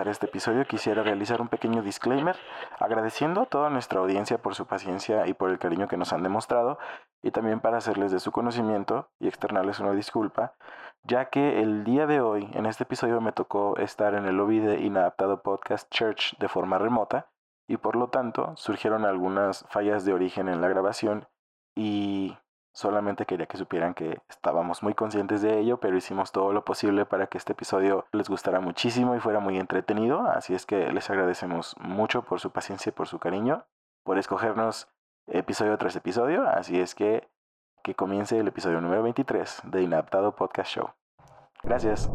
Comenzar este episodio quisiera realizar un pequeño disclaimer, agradeciendo a toda nuestra audiencia por su paciencia y por el cariño que nos han demostrado, y también para hacerles de su conocimiento y externarles una disculpa, ya que el día de hoy, en este episodio me tocó estar en el lobby de Inadaptado Podcast Church de forma remota, y por lo tanto surgieron algunas fallas de origen en la grabación y Solamente quería que supieran que estábamos muy conscientes de ello, pero hicimos todo lo posible para que este episodio les gustara muchísimo y fuera muy entretenido. Así es que les agradecemos mucho por su paciencia y por su cariño, por escogernos episodio tras episodio. Así es que que comience el episodio número 23 de Inadaptado Podcast Show. Gracias.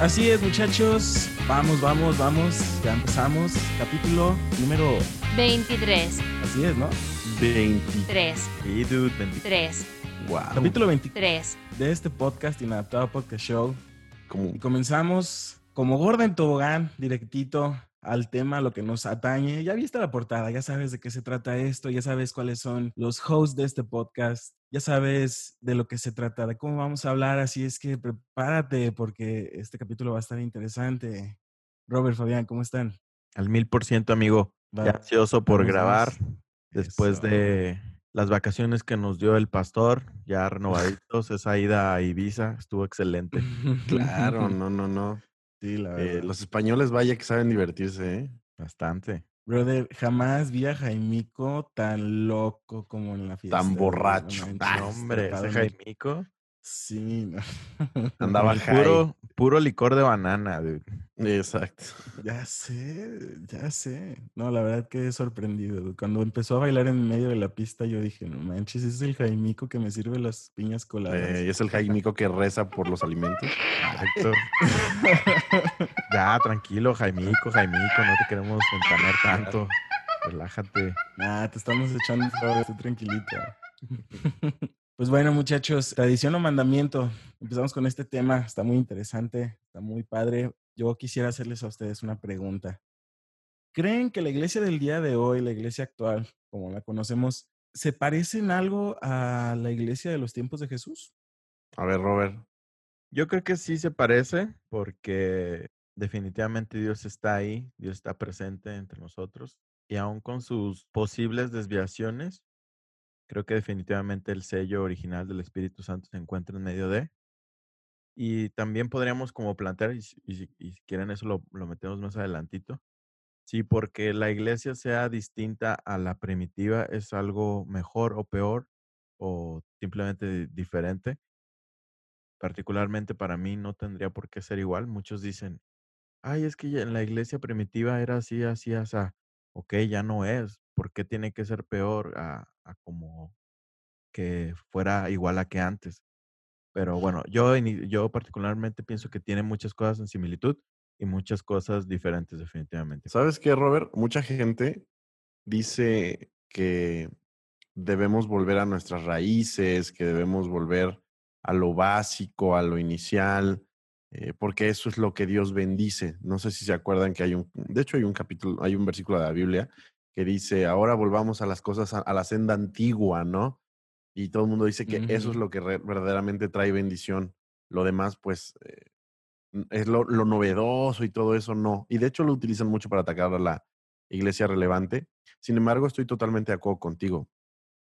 Así es, muchachos. Vamos, vamos, vamos. Ya empezamos. Capítulo número 23. Así es, ¿no? 23. Y dude, 23. Wow. Capítulo 23 de este podcast Inadaptado Podcast Show. Y comenzamos como gorda en tobogán, directito al tema, lo que nos atañe. Ya viste la portada, ya sabes de qué se trata esto, ya sabes cuáles son los hosts de este podcast, ya sabes de lo que se trata, de cómo vamos a hablar, así es que prepárate porque este capítulo va a estar interesante. Robert, Fabián, ¿cómo están? Al mil por ciento, amigo. Ya ansioso por grabar después de las vacaciones que nos dio el pastor, ya renovaditos, esa ida a Ibiza estuvo excelente. Claro, no, no, no. Sí, la eh, los españoles, vaya que saben divertirse, ¿eh? Bastante. Brother, jamás vi a Jaimico tan loco como en la fiesta. Tan borracho. Ah, hombre, ese Jaimico. Sí, Andaba puro, puro licor de banana, dude. Exacto. Ya sé, ya sé. No, la verdad que sorprendido. Cuando empezó a bailar en medio de la pista, yo dije, no manches, ese es el Jaimico que me sirve las piñas coladas. Eh, es el Jaimico que reza por los alimentos. Exacto. ya, tranquilo, Jaimico, Jaimico, no te queremos entanar tanto. Relájate. Nah, te estamos echando flores, estoy tranquilito. Pues bueno, muchachos, tradición o mandamiento. Empezamos con este tema. Está muy interesante, está muy padre. Yo quisiera hacerles a ustedes una pregunta. ¿Creen que la iglesia del día de hoy, la iglesia actual, como la conocemos, se parece en algo a la iglesia de los tiempos de Jesús? A ver, Robert. Yo creo que sí se parece porque definitivamente Dios está ahí, Dios está presente entre nosotros y aún con sus posibles desviaciones, Creo que definitivamente el sello original del Espíritu Santo se encuentra en medio de. Y también podríamos como plantear, y, si quieren eso lo, lo, metemos más adelantito, si porque la iglesia sea distinta a la primitiva es algo mejor o peor o simplemente diferente. Particularmente para mí no tendría por qué ser igual. Muchos dicen, ay, es que en la iglesia primitiva era así, así, así. Ok, ya no es. ¿Por qué tiene que ser peor a, como que fuera igual a que antes? Pero bueno, yo, yo particularmente pienso que tiene muchas cosas en similitud y muchas cosas diferentes definitivamente. ¿Sabes qué, Robert? Mucha gente dice que debemos volver a nuestras raíces, que debemos volver a lo básico, a lo inicial, eh, porque eso es lo que Dios bendice. No sé si se acuerdan que hay un, de hecho hay un capítulo, hay un versículo de la Biblia que dice, ahora volvamos a las cosas, a, la senda antigua, ¿no? Y todo el mundo dice que eso es lo que verdaderamente trae bendición. Lo demás, pues, eh, es lo, novedoso y todo eso no. Y de hecho lo utilizan mucho para atacar a la iglesia relevante. Sin embargo, estoy totalmente de acuerdo contigo.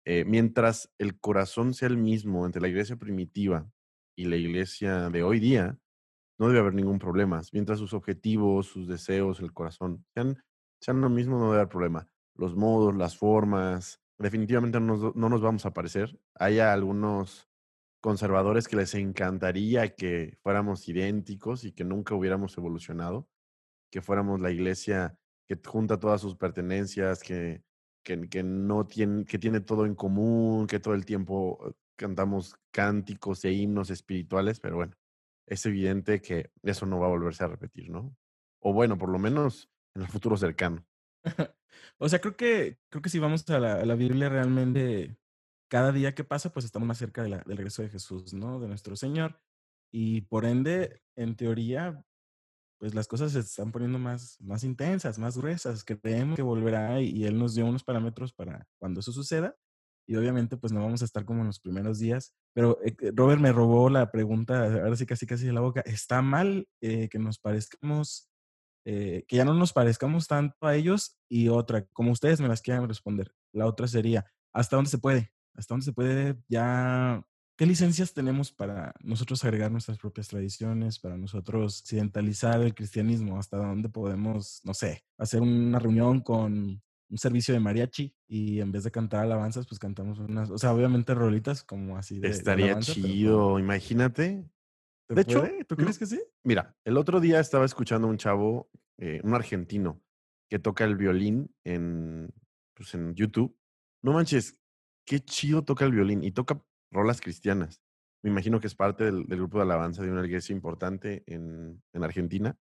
Eh, mientras el corazón sea el mismo entre la iglesia primitiva y la iglesia de hoy día, no debe haber ningún problema. Mientras sus objetivos, sus deseos, el corazón sean, sean lo mismo, no debe haber problema los modos, las formas, definitivamente no nos, no nos vamos a parecer. Hay algunos conservadores que les encantaría que fuéramos idénticos y que nunca hubiéramos evolucionado, que fuéramos la iglesia que junta todas sus pertenencias, que, que, que no tiene, que tiene todo en común, que todo el tiempo cantamos cánticos e himnos espirituales, pero bueno, es evidente que eso no va a volverse a repetir, ¿no? O bueno, por lo menos en el futuro cercano. O sea, creo que, creo que si vamos a la, Biblia realmente, cada día que pasa, pues estamos más cerca de del regreso de Jesús, ¿no? De nuestro Señor. Y por ende, en teoría, pues las cosas se están poniendo más, más intensas, más gruesas. Creemos que volverá y, y él nos dio unos parámetros para cuando eso suceda. Y obviamente, pues no vamos a estar como en los primeros días. Pero eh, Robert me robó la pregunta, ahora sí casi casi de la boca. ¿Está mal eh, que nos parezcamos, eh, que ya no nos parezcamos tanto a ellos? Y otra, como ustedes me las quieran responder. La otra sería, ¿hasta dónde se puede? ¿Hasta dónde se puede ya ¿Qué licencias tenemos para nosotros agregar nuestras propias tradiciones, para nosotros occidentalizar el cristianismo? ¿Hasta dónde podemos, no sé, hacer una reunión con un servicio de mariachi y en vez de cantar alabanzas, pues cantamos unas, o sea, obviamente rolitas como así de. Estaría chido, imagínate. De hecho, ¿tú crees que sí? Mira, el otro día estaba escuchando a un chavo, eh, un argentino, que toca el violín en, pues en YouTube. No manches, qué chido toca el violín y toca rolas cristianas. Me imagino que es parte del, grupo de alabanza de una iglesia importante en, en, Argentina.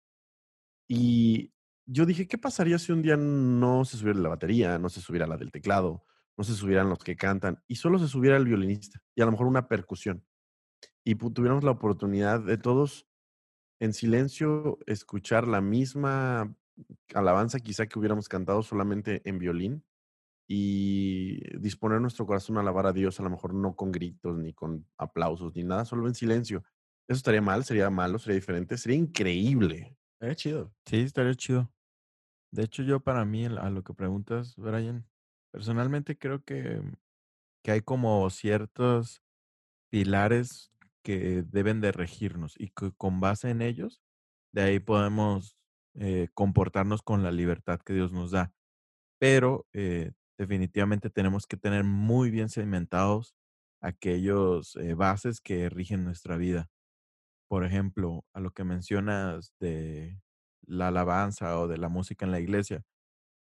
Y yo dije, ¿qué pasaría si un día no se subiera la batería, no se subiera la del teclado, no se subieran los que cantan y solo se subiera el violinista y a lo mejor una percusión? Y tuviéramos la oportunidad de todos en silencio escuchar la misma alabanza quizá que hubiéramos cantado solamente en violín y disponer nuestro corazón a alabar a Dios, a lo mejor no con gritos, ni con aplausos, ni nada, solo en silencio. ¿Eso estaría mal? ¿Sería malo? ¿Sería diferente? Sería increíble. Estaría chido. Sí, estaría chido. De hecho, yo para mí, a lo que preguntas, Brian, personalmente creo que, que hay como ciertos pilares que deben de regirnos y que con base en ellos, de ahí podemos eh, comportarnos con la libertad que Dios nos da. Pero eh, definitivamente tenemos que tener muy bien segmentados aquellos eh, bases que rigen nuestra vida. Por ejemplo, a lo que mencionas de la alabanza o de la música en la iglesia,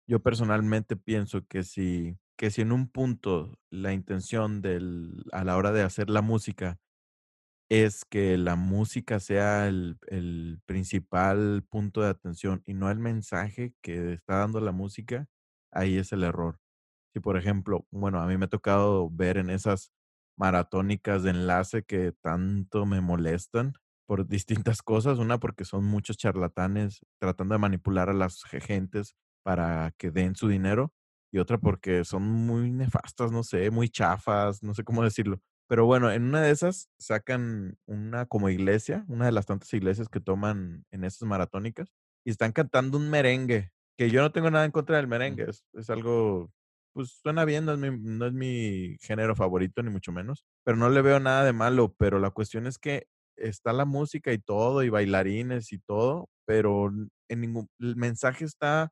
yo personalmente pienso que si, que si en un punto la intención del, a la hora de hacer la música es que la música sea el, el principal punto de atención y no el mensaje que está dando la música, ahí es el error. Si, por ejemplo, bueno, a mí me ha tocado ver en esas maratónicas de enlace que tanto me molestan por distintas cosas. Una, porque son muchos charlatanes tratando de manipular a las gentes para que den su dinero. Y otra, porque son muy nefastas, no sé, muy chafas, no sé cómo decirlo. Pero bueno, en una de esas sacan una como iglesia, una de las tantas iglesias que toman en esas maratónicas, y están cantando un merengue, que yo no tengo nada en contra del merengue, es, es algo pues suena bien, no es, mi, no es mi género favorito, ni mucho menos, pero no le veo nada de malo, pero la cuestión es que está la música y todo, y bailarines y todo, pero en ningún, el mensaje está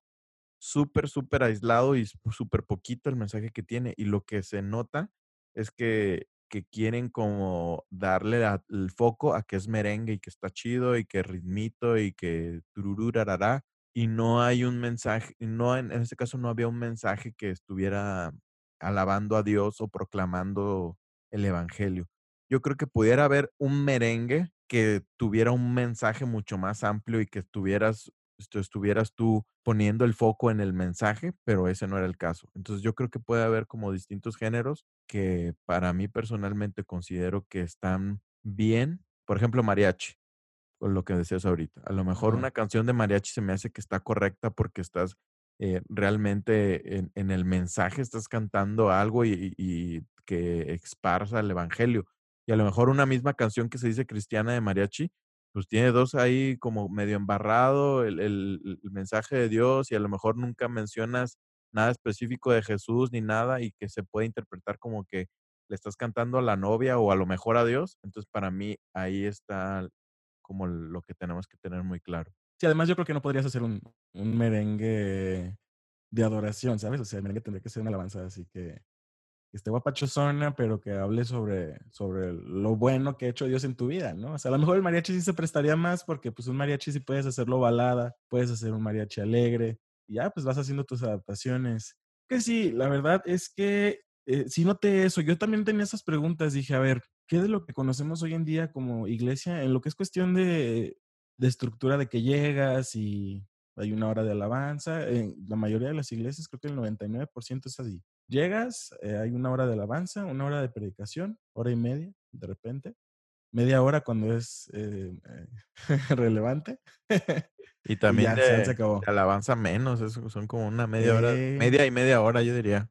súper, súper aislado y súper poquito el mensaje que tiene, y lo que se nota es que, que quieren como darle el foco a que es merengue y que está chido y que ritmito y que turururarará, y no hay un mensaje, no en, este caso no había un mensaje que estuviera alabando a Dios o proclamando el evangelio. Yo creo que pudiera haber un merengue que tuviera un mensaje mucho más amplio y que estuvieras, estuvieras tú poniendo el foco en el mensaje, pero ese no era el caso. Entonces yo creo que puede haber como distintos géneros que para mí personalmente considero que están bien. Por ejemplo, mariachi con lo que decías ahorita. A lo mejor una canción de mariachi se me hace que está correcta porque estás eh, realmente en, el mensaje, estás cantando algo y, que esparza el evangelio. Y a lo mejor una misma canción que se dice cristiana de mariachi, pues tiene dos ahí como medio embarrado el, el, mensaje de Dios y a lo mejor nunca mencionas nada específico de Jesús ni nada y que se puede interpretar como que le estás cantando a la novia o a lo mejor a Dios. Entonces para mí ahí está como lo que tenemos que tener muy claro. Sí, además yo creo que no podrías hacer un, un merengue de adoración, ¿sabes? O sea, el merengue tendría que ser una alabanza así que, que esté guapachosona, pero que hable sobre, sobre lo bueno que ha hecho Dios en tu vida, ¿no? O sea, a lo mejor el mariachi sí se prestaría más porque pues un mariachi sí puedes hacerlo balada, puedes hacer un mariachi alegre, y ya pues vas haciendo tus adaptaciones. Que sí, la verdad es que eh, si noté eso, yo también tenía esas preguntas, dije, a ver, ¿qué de lo que conocemos hoy en día como iglesia, en lo que es cuestión de, de estructura de que llegas y hay una hora de alabanza? La mayoría de las iglesias, creo que el 99% es así. Llegas, eh, hay una hora de alabanza, una hora de predicación, hora y media, de repente. Media hora cuando es eh, relevante. Y también de, se acabó. alabanza menos, son como una media hora, media y media hora, yo diría.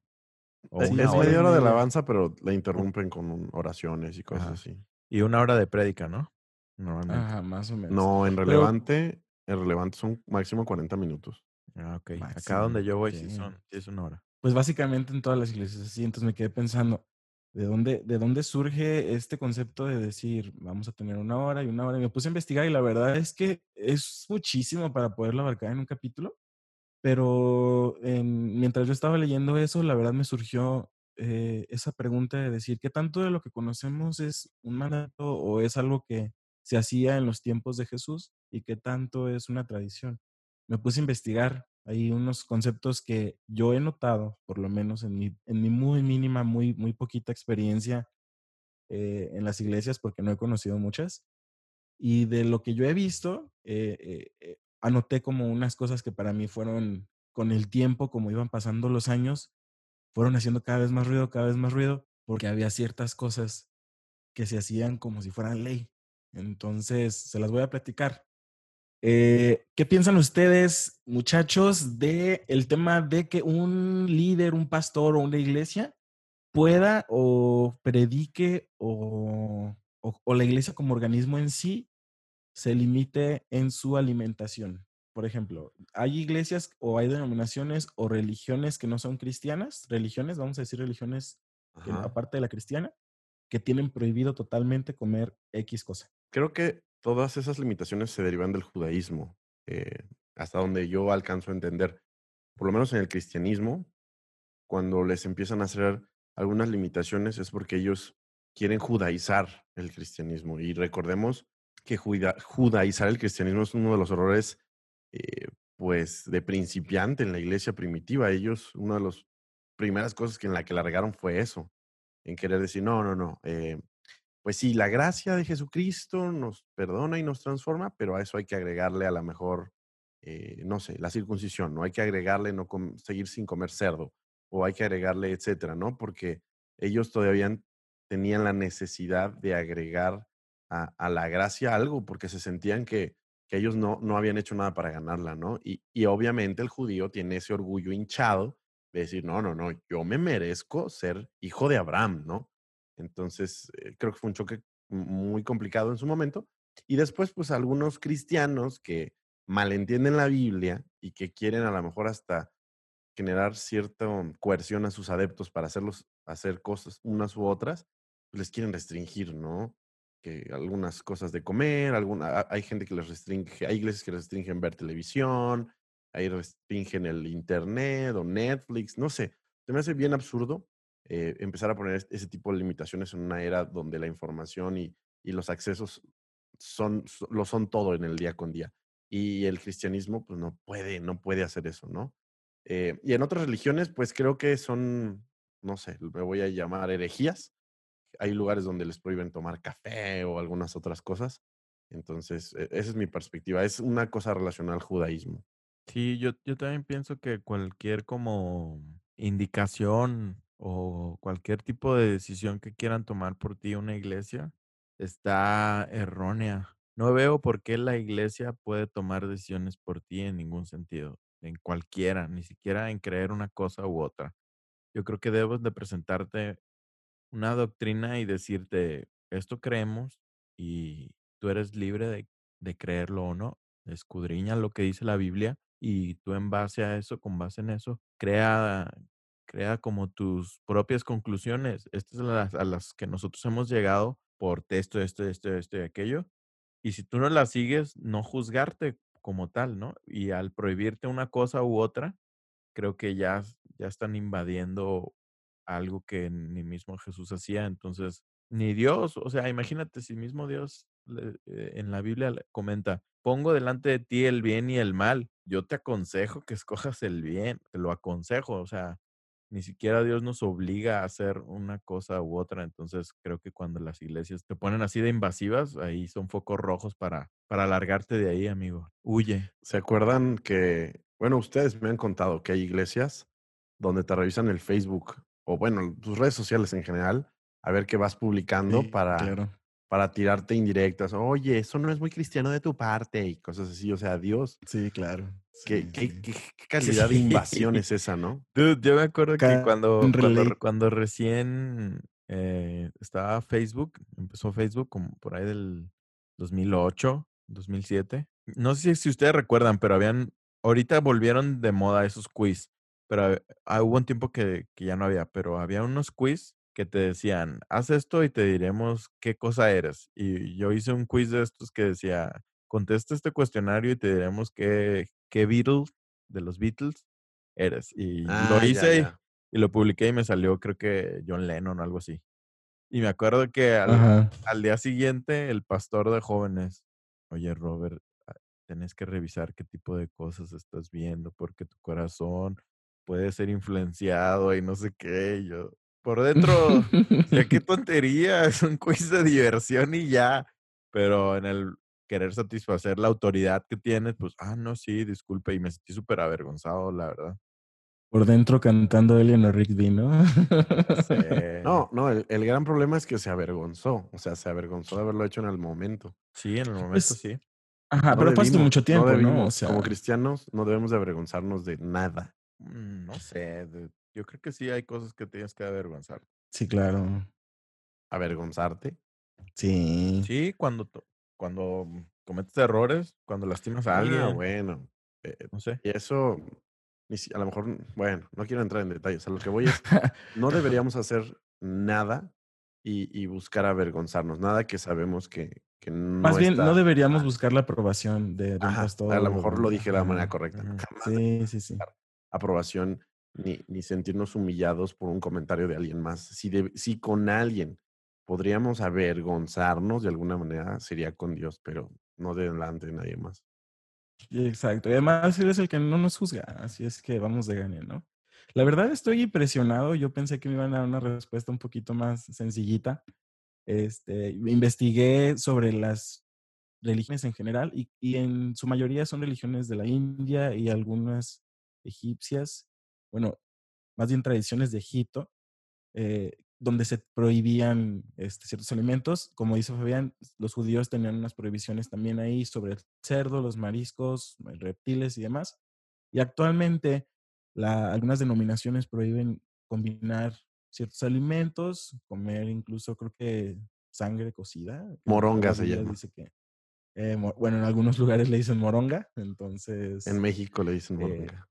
es media hora de alabanza, pero la interrumpen con oraciones y cosas así. Y una hora de prédica, ¿no? Normalmente. Ajá, más o menos. No, en relevante, en relevante son máximo 40 minutos. Ah, ok. Acá donde yo voy sí son, sí es una hora. Pues básicamente en todas las iglesias así, entonces me quedé pensando, ¿de dónde, ¿de dónde surge este concepto de decir, vamos a tener una hora y una hora? Y me puse a investigar y la verdad es que es muchísimo para poderlo abarcar en un capítulo, pero mientras yo estaba leyendo eso, la verdad me surgió eh, esa pregunta de decir, ¿qué tanto de lo que conocemos es un mandato o es algo que se hacía en los tiempos de Jesús y qué tanto es una tradición? Me puse a investigar hay unos conceptos que yo he notado, por lo menos en mi, en mi muy mínima, muy, muy poquita experiencia eh, en las iglesias, porque no he conocido muchas. Y de lo que yo he visto, eh, eh, anoté como unas cosas que para mí fueron, con el tiempo, como iban pasando los años, fueron haciendo cada vez más ruido, cada vez más ruido, porque había ciertas cosas que se hacían como si fueran ley. Entonces, se las voy a platicar. Eh, ¿Qué piensan ustedes, muchachos, de el tema de que un líder, un pastor o una iglesia pueda o predique o, o, la iglesia como organismo en sí se limite en su alimentación? Por ejemplo, hay iglesias o hay denominaciones o religiones que no son cristianas, religiones, vamos a decir religiones aparte de la cristiana, que tienen prohibido totalmente comer X cosa. Creo que todas esas limitaciones se derivan del judaísmo, eh, hasta donde yo alcanzo a entender, por lo menos en el cristianismo, cuando les empiezan a hacer algunas limitaciones es porque ellos quieren judaizar el cristianismo. Y recordemos que judaizar el cristianismo es uno de los errores, eh, pues, de principiante en la iglesia primitiva. Ellos, una de las primeras cosas que en la que largaron fue eso, en querer decir, no, no, no, eh, pues sí, la gracia de Jesucristo nos perdona y nos transforma, pero a eso hay que agregarle a lo mejor, eh, no sé, la circuncisión, ¿no? Hay que agregarle no seguir sin comer cerdo, o hay que agregarle, etcétera, ¿no? Porque ellos todavía tenían la necesidad de agregar a, la gracia algo, porque se sentían que, ellos no, no habían hecho nada para ganarla, ¿no? Y, y obviamente el judío tiene ese orgullo hinchado de decir, no, no, no, yo me merezco ser hijo de Abraham, ¿no? Entonces, eh, creo que fue un choque muy complicado en su momento. Y después, pues algunos cristianos que malentienden la Biblia y que quieren a lo mejor hasta generar cierta coerción a sus adeptos para hacerlos hacer cosas unas u otras, pues les quieren restringir, ¿no? Que algunas cosas de comer, alguna, hay gente que les restringe, hay iglesias que restringen ver televisión, hay restringen el internet o Netflix, no sé. Se me hace bien absurdo eh, empezar a poner ese tipo de limitaciones en una era donde la información y, los accesos son, lo son todo en el día con día. Y el cristianismo, pues no puede, no puede hacer eso, ¿no? Eh, y en otras religiones, pues creo que son, no sé, me voy a llamar herejías. Hay lugares donde les prohíben tomar café o algunas otras cosas. Entonces, e, esa es mi perspectiva. Es una cosa relacionada al judaísmo. Sí, yo, yo también pienso que cualquier como indicación o cualquier tipo de decisión que quieran tomar por ti una iglesia está errónea. No veo por qué la iglesia puede tomar decisiones por ti en ningún sentido, en cualquiera, ni siquiera en creer una cosa u otra. Yo creo que debes de presentarte una doctrina y decirte, esto creemos y tú eres libre de, de creerlo o no. Escudriña lo que dice la Biblia y tú en base a eso, con base en eso, crea, crea como tus propias conclusiones. Estas son las a las que nosotros hemos llegado por esto, esto, esto, esto y aquello. Y si tú no las sigues, no juzgarte como tal, ¿no? Y al prohibirte una cosa u otra, creo que ya, ya están invadiendo algo que ni mismo Jesús hacía. Entonces, ni Dios, o sea, imagínate si mismo Dios eh, en la Biblia comenta, pongo delante de ti el bien y el mal. Yo te aconsejo que escojas el bien, te lo aconsejo, o sea, ni siquiera Dios nos obliga a hacer una cosa u otra. Entonces creo que cuando las iglesias te ponen así de invasivas, ahí son focos rojos para, para largarte de ahí, amigo. Huye. ¿Se acuerdan que, bueno, ustedes me han contado que hay iglesias donde te revisan el Facebook o bueno, tus redes sociales en general, a ver qué vas publicando para, para tirarte indirectas. Oye, eso no es muy cristiano de tu parte y cosas así. O sea, Dios. Sí, claro. ¿Qué, qué, qué, calidad de invasión es esa, no? Dude, yo me acuerdo que cuando, cuando, cuando, recién eh, estaba Facebook, empezó Facebook como por ahí del 2008, 2007. No sé si ustedes recuerdan, pero habían, ahorita volvieron de moda esos quiz, pero ah, hubo un tiempo que, que ya no había, pero había unos quiz que te decían, haz esto y te diremos qué cosa eres. Y yo hice un quiz de estos que decía, contesta este cuestionario y te diremos qué, qué Beatles, de los Beatles, eres. Y ah, lo hice Y, lo publiqué y me salió, creo que John Lennon o algo así. Y me acuerdo que al, al día siguiente, el pastor de jóvenes, oye, Robert, ah, tenés que revisar qué tipo de cosas estás viendo, porque tu corazón puede ser influenciado y no sé qué. yo, por dentro, ya qué tontería, es un quiz de diversión y ya. Pero en el querer satisfacer la autoridad que tienes, pues, ah, no, sí, disculpe, y me sentí súper avergonzado, la verdad. Por dentro cantando Eleanor Rigby, ¿no? No, no, el, gran problema es que se avergonzó, o sea, se avergonzó de haberlo hecho en el momento. Sí, en el momento pues sí. Ajá, pero pasó mucho tiempo, ¿no? O sea... Como cristianos no debemos de avergonzarnos de nada. Mm, no sé, yo creo que sí hay cosas que tienes que avergonzar. Sí, claro. ¿Avergonzarte? Sí. Sí, cuando, cuando cometes errores, cuando lastimas a alguien. Ah, bueno. Eh, no sé. Y eso, a lo mejor, bueno, no quiero entrar en detalles. A lo que voy es, no deberíamos hacer nada y, buscar avergonzarnos. Nada que sabemos que, que no Más bien, no deberíamos buscar la aprobación de, de A lo mejor lo dije de la manera correcta. Sí, sí, sí. Aprobación ni, ni sentirnos humillados por un comentario de alguien más. Si, si con alguien podríamos avergonzarnos de alguna manera, sería con Dios, pero no delante de nadie más. Exacto. Y además Él es el que no nos juzga, así es que vamos de gane, ¿no? La verdad estoy impresionado. Yo pensé que me iban a dar una respuesta un poquito más sencillita. Este, investigué sobre las religiones en general y, y en su mayoría son religiones de la India y algunas egipcias bueno, más bien tradiciones de Egipto, eh, donde se prohibían este, ciertos alimentos. Como dice Fabián, los judíos tenían unas prohibiciones también ahí sobre el cerdo, los mariscos, reptiles y demás. Y actualmente algunas denominaciones prohíben combinar ciertos alimentos, comer incluso creo que sangre cocida. Moronga se llama. Dice que, eh, bueno, en algunos lugares le dicen moronga, entonces... En México le dicen eh, moronga.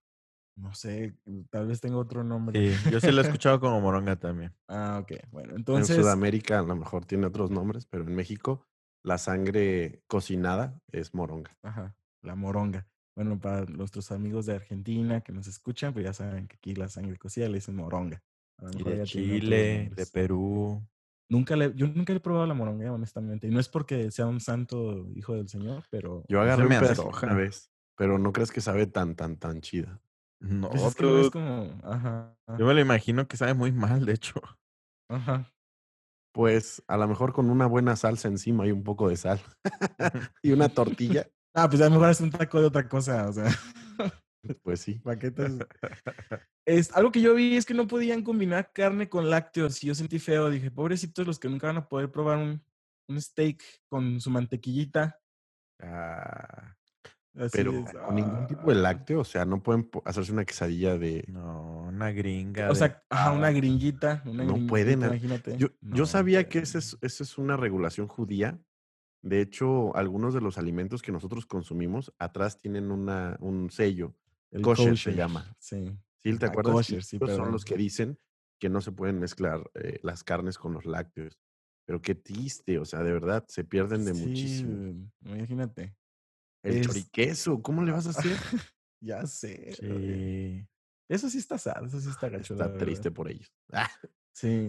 No sé, tal vez tengo otro nombre. Sí, yo sí lo he escuchado como moronga también. Ah, ok. Bueno, entonces. En Sudamérica a lo mejor tiene otros nombres, pero en México la sangre cocinada es moronga. Ajá, la moronga. Bueno, para nuestros amigos de Argentina que nos escuchan, pues ya saben que aquí la sangre cocida le dicen moronga. Y de Chile, de Perú. Nunca le, yo nunca le he probado la moronga, honestamente. Y no es porque sea un santo hijo del Señor, pero. Yo agarré un una vez, pero no crees que sabe tan, tan, tan chida. No, pues es es como, ajá, Yo me lo imagino que sabe muy mal, de hecho. Ajá. Pues a lo mejor con una buena salsa encima y un poco de sal. y una tortilla. Ah, pues a lo mejor es un taco de otra cosa, o sea. Pues sí. Paquetes. Es, algo que yo vi es que no podían combinar carne con lácteos y yo sentí feo. Dije, pobrecitos los que nunca van a poder probar un, un steak con su mantequillita. Ah. Pero con ningún tipo de ah. lácteo, o sea, no pueden hacerse una quesadilla de. No, una gringa. O sea, una gringuita. no pueden. Imagínate. Yo, yo sabía que esa es, esa es una regulación judía. De hecho, algunos de los alimentos que nosotros consumimos atrás tienen una, un sello. El kosher, se llama. Sí. Sí, ¿te acuerdas? Kosher, sí, son los que dicen que no se pueden mezclar eh, las carnes con los lácteos. Pero qué triste, o sea, de verdad, se pierden de muchísimo. Imagínate. El choriqueso, ¿cómo le vas a hacer? ya sé. Sí. Eso sí está sad, eso sí está gacho. Está triste por ellos. sí.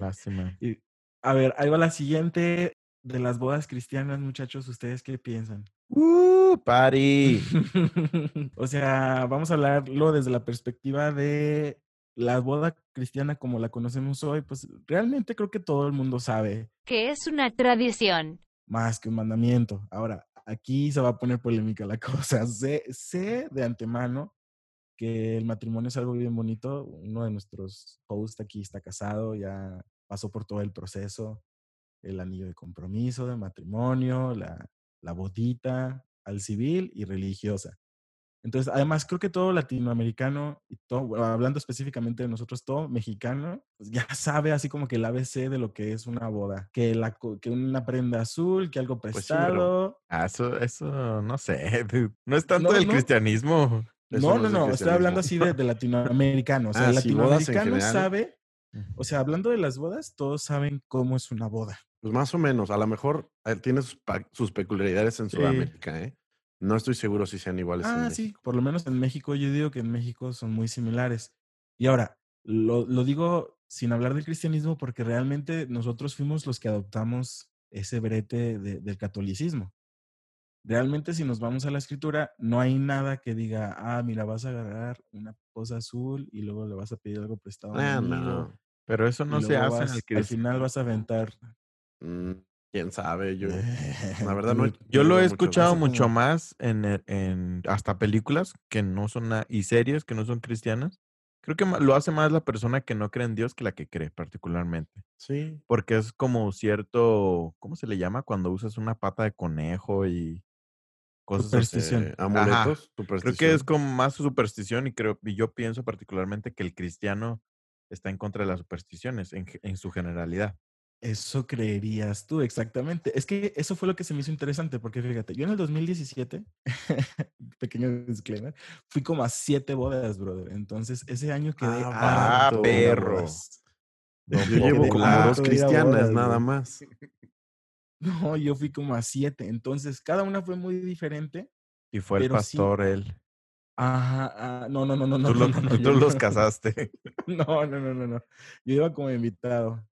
Y, a ver, ahí va la siguiente de las bodas cristianas, muchachos. ¿Ustedes qué piensan? ¡Uh, party! o sea, vamos a hablarlo desde la perspectiva de la boda cristiana como la conocemos hoy, pues realmente creo que todo el mundo sabe. Que es una tradición. Más que un mandamiento. Ahora, aquí se va a poner polémica la cosa. Sé, sé de antemano que el matrimonio es algo bien bonito. Uno de nuestros hosts aquí está casado, ya pasó por todo el proceso. el anillo de compromiso, de matrimonio, la, la bodita, al civil y religiosa. Entonces, además, creo que todo latinoamericano, y todo, hablando específicamente de nosotros, todo mexicano, pues ya sabe así como que el ABC de lo que es una boda. Que, la, que una prenda azul, que algo Pues prestado. Ah, eso, eso, no sé. No es tanto del cristianismo. Eso no, no no, es no, estoy hablando cristianismo. así de, de latinoamericano. O sea, Ah, el en latinoamericano sabe, o sea, hablando de las bodas, todos saben cómo es una boda. Pues más o menos, a lo mejor eh, tiene sus, sus peculiaridades en Sí. Sudamérica, ¿eh? No estoy seguro si sean iguales en Ah, México. sí, por lo menos en México, yo digo que en México son muy similares. Y ahora, lo, lo digo sin hablar del cristianismo porque realmente nosotros fuimos los que adoptamos ese brete de- del catolicismo. Realmente si nos vamos a la escritura, no hay nada que diga, ah, mira, vas a agarrar una cosa azul y luego le vas a pedir algo prestado un Ah, no. Pero eso no se hace en el al final vas a aventar. Mm, ¿Quién sabe? Yo, la verdad, no. Yo lo he escuchado mucho más en, el- en hasta películas que no son y series que no son cristianas. Creo que lo hace más la persona que no cree en Dios que la que cree particularmente. Sí. Porque es como cierto, ¿cómo se le llama? Cuando usas una pata de conejo y cosas. Superstición. eh, amuletos, Creo que es superstición. como más superstición y creo y yo pienso particularmente que el cristiano está en contra de las supersticiones en, en su generalidad. Eso creerías tú, exactamente. Es que eso fue lo que se me hizo interesante, porque fíjate, yo en el 2017, pequeño disclaimer, fui como a siete bodas, brother. Entonces, ese año quedé Ah, harto perro. Yo llevo como dos cristianas, bodas, nada más. No, yo fui como a siete. Entonces, cada una fue muy diferente. Y fue el sí. pastor él. Ajá, ah, no, no, no, no, no. Tú, lo- no, tú los casaste. No, no, no, no, no. Yo iba como invitado.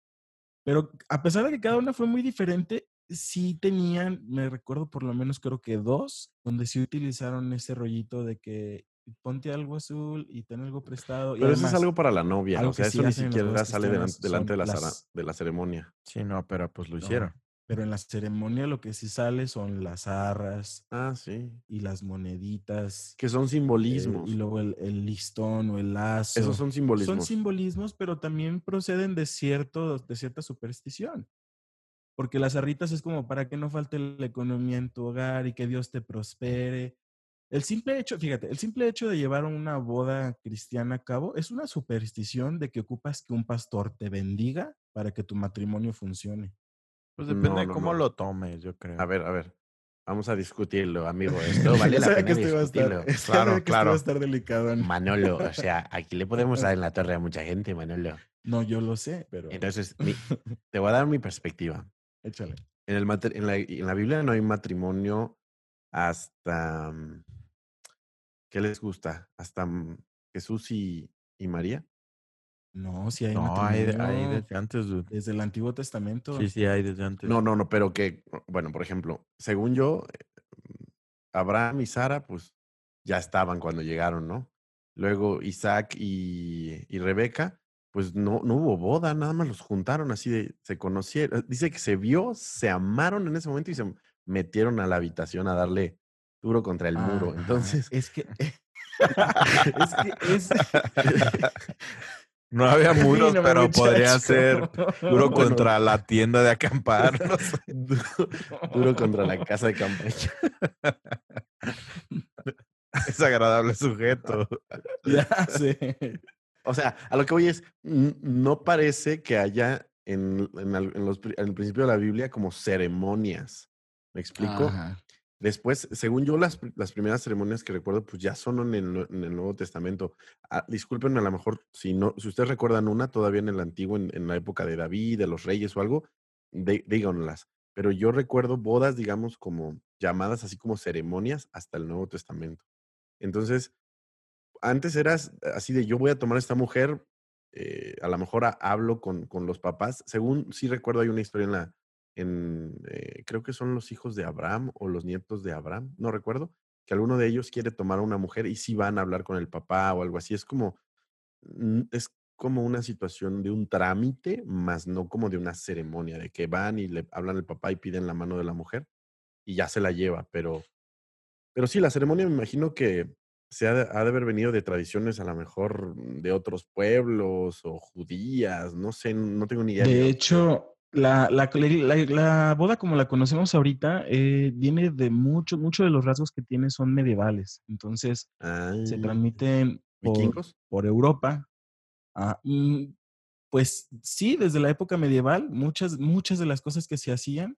Pero a pesar de que cada una fue muy diferente, sí tenían, me recuerdo por lo menos creo que dos, donde sí utilizaron ese rollito de que ponte algo azul y ten algo prestado. y Pero eso es algo para la novia. O sea, sí eso ni siquiera sale delante de la, las- de la ceremonia. Sí, no, pero pues lo No. hicieron. Pero en la ceremonia lo que sí sale son las arras Ah, sí. y las moneditas. Que son eh, simbolismos. y luego el, el listón o el lazo. Esos son simbolismos. Son simbolismos, pero también proceden de, cierto, de cierta superstición. Porque las arritas es como para que no falte la economía en tu hogar y que Dios te prospere. El simple hecho, fíjate, el simple hecho de llevar una boda cristiana a cabo es una superstición de que ocupas que un pastor te bendiga para que tu matrimonio funcione. Pues depende No, de cómo lo tomes, yo creo. A ver, a ver. Vamos a discutirlo, amigo. Esto vale la pena que a estar- Claro, que claro. iba a estar delicado. ¿no? Manolo, o sea, aquí le podemos dar en la torre a mucha gente, Manolo. No, yo lo sé, pero Entonces, mi- te voy a dar mi perspectiva. échale. En, el en, la, en la Biblia no hay matrimonio hasta... mm, ¿Qué les gusta? Hasta mm, Jesús y, y María. No, si hay no, hay, desde antes. dude. desde el Antiguo Testamento. Sí, sí, hay desde antes. No, no, no, pero que, bueno, por ejemplo, según yo, Abraham y Sara, pues ya estaban cuando llegaron, ¿no? Luego Isaac y, y Rebeca, pues no, no hubo boda, nada más los juntaron así de, se conocieron. Dice que se vio, se amaron en ese momento y se metieron a la habitación a darle duro contra el muro. Entonces, es que es que es No había muros, pero podría ser duro contra la tienda de acampar. no sé. duro, duro contra la casa de campaña. Es agradable sujeto. ya sé. O sea, a lo que voy es, no parece que haya en, en en los en el principio de la Biblia como ceremonias. ¿Me explico? Ajá. Después, según yo, las, las primeras ceremonias que recuerdo, pues ya son en el, Nuevo Testamento. Ah, discúlpenme, a lo mejor, si no, si ustedes recuerdan una todavía en el Antiguo, en, en la época de David, de los reyes o algo, dí- díganlas. Pero yo recuerdo bodas, digamos, como llamadas así como ceremonias hasta el Nuevo Testamento. Entonces, antes eras así de yo voy a tomar a esta mujer, eh, a lo mejor hablo con, con los papás. Según sí recuerdo, hay una historia en la, en, eh, creo que son los hijos de Abraham o los nietos de Abraham, no recuerdo, que alguno de ellos quiere tomar a una mujer y sí van a hablar con el papá o algo así. Es como, mm, es como una situación de un trámite, más no como de una ceremonia, de que van y le hablan al papá y piden la mano de la mujer y ya se la lleva, pero, pero sí, la ceremonia me imagino que se ha de, ha de haber venido de tradiciones a lo mejor de otros pueblos o judías, no sé, no tengo ni idea. De hecho, la, la, la, boda como la conocemos ahorita eh, viene de muchos, muchos de los rasgos que tiene son medievales. Entonces, se ah, transmiten por, por Europa. Ah, mm, pues sí, desde la época medieval, muchas, muchas de las cosas que se hacían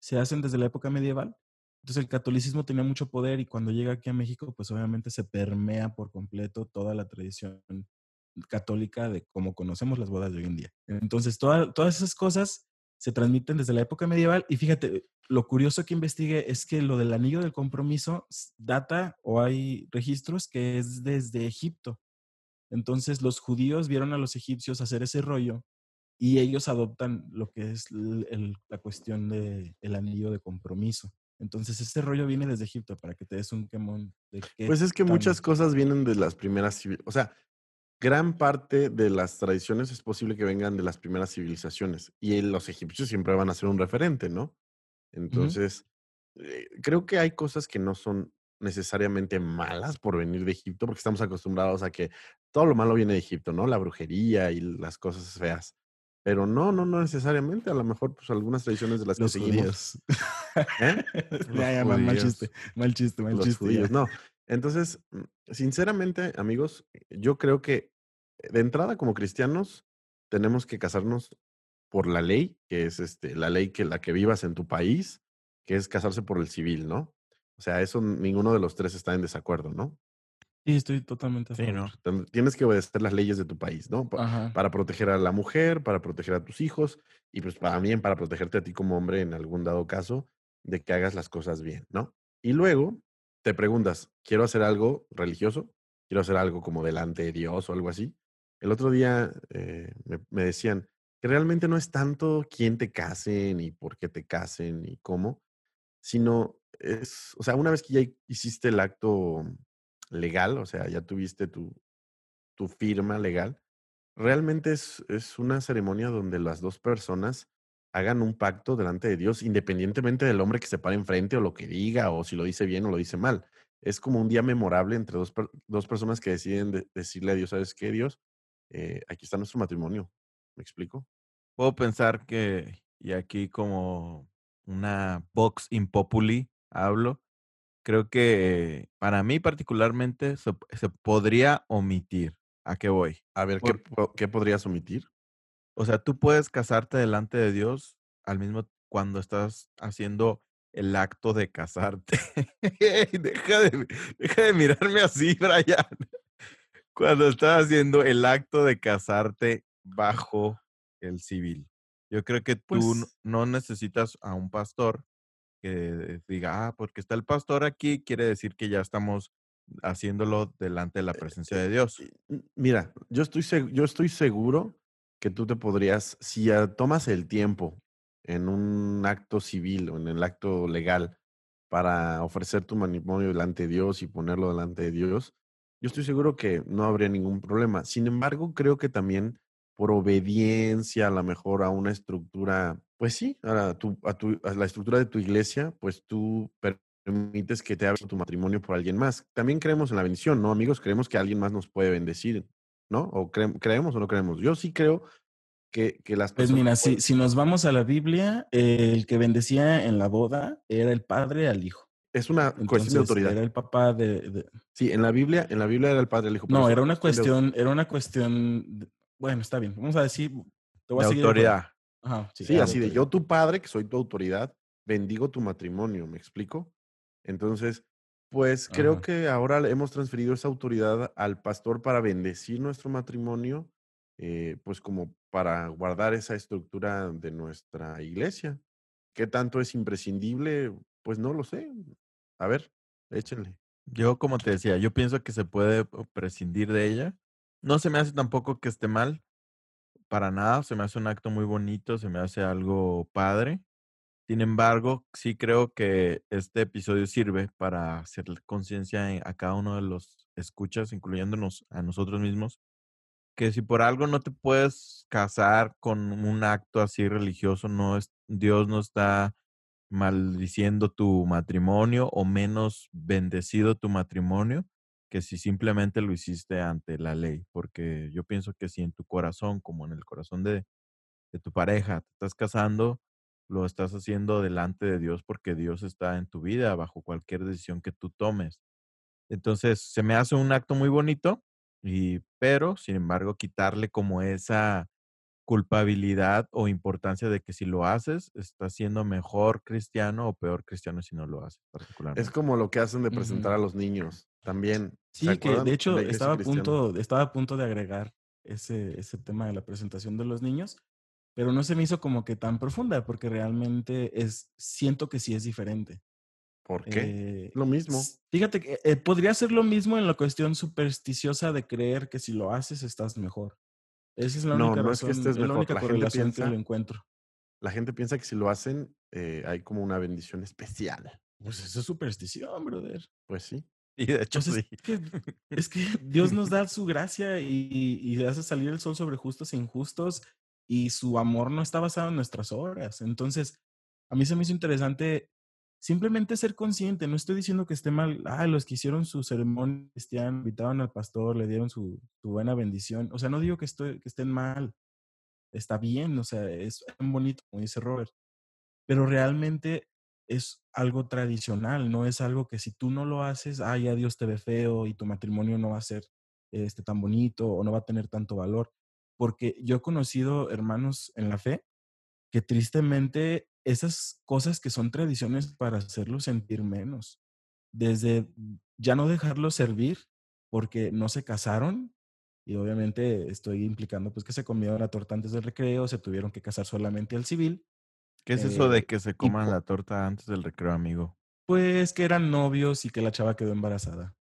se hacen desde la época medieval. Entonces el catolicismo tenía mucho poder y cuando llega aquí a México, pues obviamente se permea por completo toda la tradición católica de cómo conocemos las bodas de hoy en día. Entonces todas esas cosas se transmiten desde la época medieval y fíjate, lo curioso que investigué es que lo del anillo del compromiso data o hay registros que es desde Egipto. Entonces los judíos vieron a los egipcios hacer ese rollo y ellos adoptan lo que es la cuestión del el anillo de compromiso. Entonces, ese rollo viene desde Egipto para que te des un quemón de Pues es que muchas cosas vienen de las primeras civilizaciones. O sea, gran parte de las tradiciones es posible que vengan de las primeras civilizaciones. Y los egipcios siempre van a ser un referente, ¿no? Entonces, eh, creo que hay cosas que no son necesariamente malas por venir de Egipto, porque estamos acostumbrados a que todo lo malo viene de Egipto, ¿no? La brujería y las cosas feas. Pero no, no, no necesariamente. A lo mejor, pues algunas tradiciones de las que seguimos. ¿Eh? ya, mal chiste, mal chiste, mal chiste. no. Entonces, mm, sinceramente, amigos, yo creo que de entrada, como cristianos, tenemos que casarnos por la ley, que es este, la ley que la que vivas en tu país, que es casarse por el civil, ¿no? O sea, eso ninguno de los tres está en desacuerdo, ¿no? Sí, estoy totalmente sí, ¿no? Tienes que obedecer las leyes de tu país, ¿no? Para proteger a la mujer, para proteger a tus hijos y pues también para protegerte a ti como hombre en algún dado caso de que hagas las cosas bien, ¿no? Y luego te preguntas, ¿quiero hacer algo religioso? ¿Quiero hacer algo como delante de Dios o algo así? El otro día eh, me, decían que realmente no es tanto quién te casen y por qué te casen y cómo, sino es, o sea, una vez que ya hiciste el acto legal, o sea, ya tuviste tu, tu firma legal, realmente es, es una ceremonia donde las dos personas hagan un pacto delante de Dios, independientemente del hombre que se pare enfrente o lo que diga, o si lo dice bien o lo dice mal. Es como un día memorable entre dos, dos personas que deciden decirle a Dios, ¿sabes qué, Dios? Eh, aquí está nuestro matrimonio. ¿Me explico? Puedo pensar que, y aquí como una box impopuli hablo, creo que para mí particularmente se, podría omitir. ¿A qué voy? A ver, ¿qué, ¿qué, podrías omitir? O sea, tú puedes casarte delante de Dios al mismo cuando estás haciendo el acto de casarte. deja, de, deja de mirarme así, Brian. Cuando estás haciendo el acto de casarte bajo el civil. Yo creo que tú pues no necesitas a un pastor que diga, ah, porque está el pastor aquí, quiere decir que ya estamos haciéndolo delante de la eh, presencia de Dios. Mira, yo estoy, yo estoy seguro que tú te podrías, si tomas el tiempo en un acto civil o en el acto legal para ofrecer tu matrimonio delante de Dios y ponerlo delante de Dios, yo estoy seguro que no habría ningún problema. Sin embargo, creo que también por obediencia, a lo mejor a una estructura, pues sí, a, tu, a, tu, a la estructura de tu iglesia, pues tú permites que te haga tu matrimonio por alguien más. También creemos en la bendición, ¿no, amigos? Creemos que alguien más nos puede bendecir, ¿no? O creemos o no creemos. Yo sí creo que, que las personas... Pues mira, si, si nos vamos a la Biblia, el que bendecía en la boda era el padre al hijo. Es una cuestión de autoridad. Era el papá de, Sí, en la Biblia, en la Biblia era el padre al hijo. No, era una cuestión, era una cuestión bueno, está bien. Vamos a decir. Te voy a autoridad. sí, así de yo, tu padre, que soy tu autoridad, bendigo tu matrimonio, ¿me explico? Entonces, pues creo que ahora hemos transferido esa autoridad al pastor para bendecir nuestro matrimonio, eh, pues como para guardar esa estructura de nuestra iglesia. ¿Qué tanto es imprescindible? Pues no lo sé. A ver, échenle. Yo, como te decía, yo pienso que se puede prescindir de ella no se me hace tampoco que esté mal, para nada, se me hace un acto muy bonito, se me hace algo padre. Sin embargo, sí creo que este episodio sirve para hacer conciencia a cada uno de los escuchas, incluyéndonos a nosotros mismos, que si por algo no te puedes casar con un acto así religioso, no es, Dios no está maldiciendo tu matrimonio o menos bendecido tu matrimonio, que si simplemente lo hiciste ante la ley, porque yo pienso que si en tu corazón, como en el corazón de, de tu pareja, te estás casando, lo estás haciendo delante de Dios porque Dios está en tu vida bajo cualquier decisión que tú tomes. Entonces, se me hace un acto muy bonito, y, pero, sin embargo, quitarle como esa culpabilidad o importancia de que si lo haces, estás siendo mejor cristiano o peor cristiano si no lo haces, particularmente. Es como lo que hacen de presentar a los niños también. Sí, que de hecho estaba a, punto, estaba a punto de agregar ese, ese tema de la presentación de los niños, pero no se me hizo como que tan profunda, porque realmente es, siento que sí es diferente. ¿Por qué? Eh, lo mismo. Fíjate que eh, podría ser lo mismo en la cuestión supersticiosa de creer que si lo haces estás mejor. Esa es la única no, no es que estés mejor. la única correlación que lo encuentro. La gente piensa que si lo hacen eh, hay como una bendición especial. Pues eso es superstición, brother. Pues sí. Y de hecho pues sí. Es que, Dios nos da su gracia y, y, hace salir el sol sobre justos e injustos y su amor no está basado en nuestras obras. Entonces, a mí se me hizo interesante simplemente ser consciente. No estoy diciendo que esté mal. Ah, los que hicieron su ceremonia cristiana, invitaron al pastor, le dieron su, buena bendición. O sea, no digo que, estoy, que estén mal. Está bien, o sea, es bonito, como dice Robert. Pero realmente es algo tradicional, no es algo que si tú no lo haces, ah, ya Dios te ve feo y tu matrimonio no va a ser este, tan bonito o no va a tener tanto valor. Porque yo he conocido hermanos en la fe que tristemente esas cosas que son tradiciones para hacerlos sentir menos, desde ya no dejarlos servir porque no se casaron, y obviamente estoy implicando pues que se comieron la torta antes del recreo, se tuvieron que casar solamente al civil. ¿Qué es eso de eh, que se coman la torta antes del recreo, amigo? Pues que eran novios y que la chava quedó embarazada.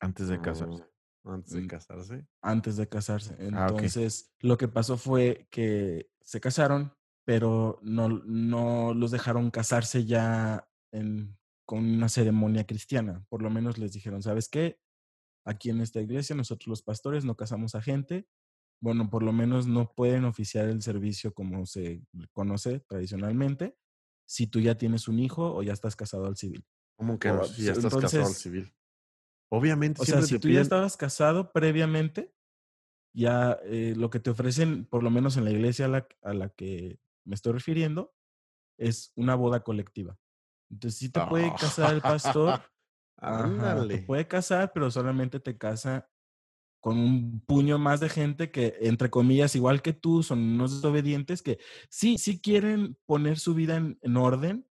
Antes de casarse. Antes de mm, casarse. Antes de casarse. Ah, Entonces, lo que pasó fue que se casaron, pero no, no los dejaron casarse ya con una ceremonia cristiana. Por lo menos les dijeron, ¿sabes qué? Aquí en esta iglesia nosotros los pastores no casamos a gente. Bueno, por lo menos no pueden oficiar el servicio como se conoce tradicionalmente si tú ya tienes un hijo o ya estás casado al civil. ¿Cómo que si ya estás casado al civil? Obviamente. O sea, si tú ya estabas casado previamente, ya eh, lo que te ofrecen, por lo menos en la iglesia a la que me estoy refiriendo, es una boda colectiva. Entonces sí te puede ah. casar el pastor. te puede casar, pero solamente te casa con un puño más de gente que, entre comillas, igual que tú, son unos desobedientes que sí, sí quieren poner su vida en, orden,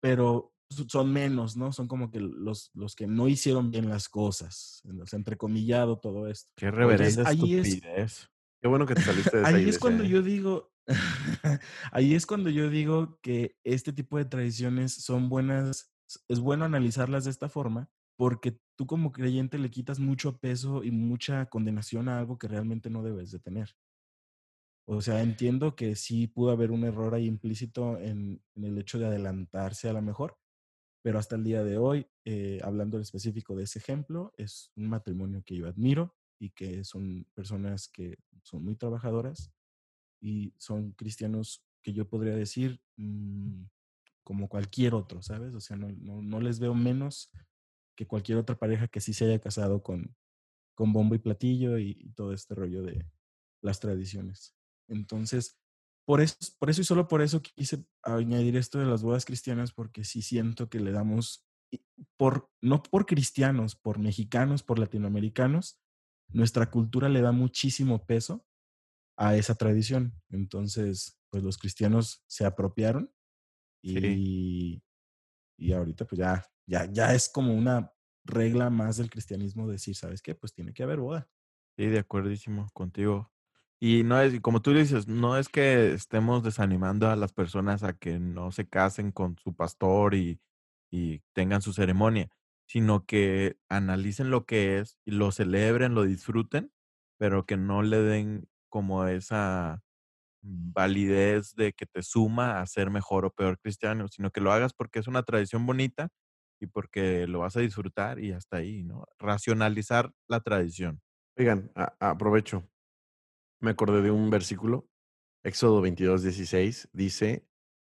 pero son menos, ¿no? Son como que los, los que no hicieron bien las cosas, entrecomillado todo esto. Qué reverenda estupidez. Qué bueno que te saliste de esa Ahí es cuando ¿eh? yo digo, ahí es cuando yo digo que este tipo de tradiciones son buenas, es bueno analizarlas de esta forma, porque tú como creyente le quitas mucho peso y mucha condenación a algo que realmente no debes de tener. O sea, entiendo que sí pudo haber un error ahí implícito en, el hecho de adelantarse a lo mejor, pero hasta el día de hoy, eh, hablando en específico de ese ejemplo, es un matrimonio que yo admiro, y que son personas que son muy trabajadoras y son cristianos que yo podría decir mm, como cualquier otro, ¿sabes? O sea, no, no, les veo menos que cualquier otra pareja que sí se haya casado con, con bombo y platillo y, todo este rollo de las tradiciones. Entonces, por eso, por eso y solo por eso quise añadir esto de las bodas cristianas, porque sí siento que le damos, por, no por cristianos, por mexicanos, por latinoamericanos, nuestra cultura le da muchísimo peso a esa tradición. Entonces, pues los cristianos se apropiaron y, y ahorita pues ya, ya, ya es como una regla más del cristianismo decir, ¿sabes qué? Pues tiene que haber boda. Sí, de acuerdísimo contigo. Y no es, como tú dices, no es que estemos desanimando a las personas a que no se casen con su pastor y, y tengan su ceremonia, sino que analicen lo que es y lo celebren, lo disfruten, pero que no le den como esa validez de que te suma a ser mejor o peor cristiano, sino que lo hagas porque es una tradición bonita y porque lo vas a disfrutar y hasta ahí, ¿no? Racionalizar la tradición. Oigan, aprovecho. Me acordé de un versículo, Éxodo 22, 16, dice,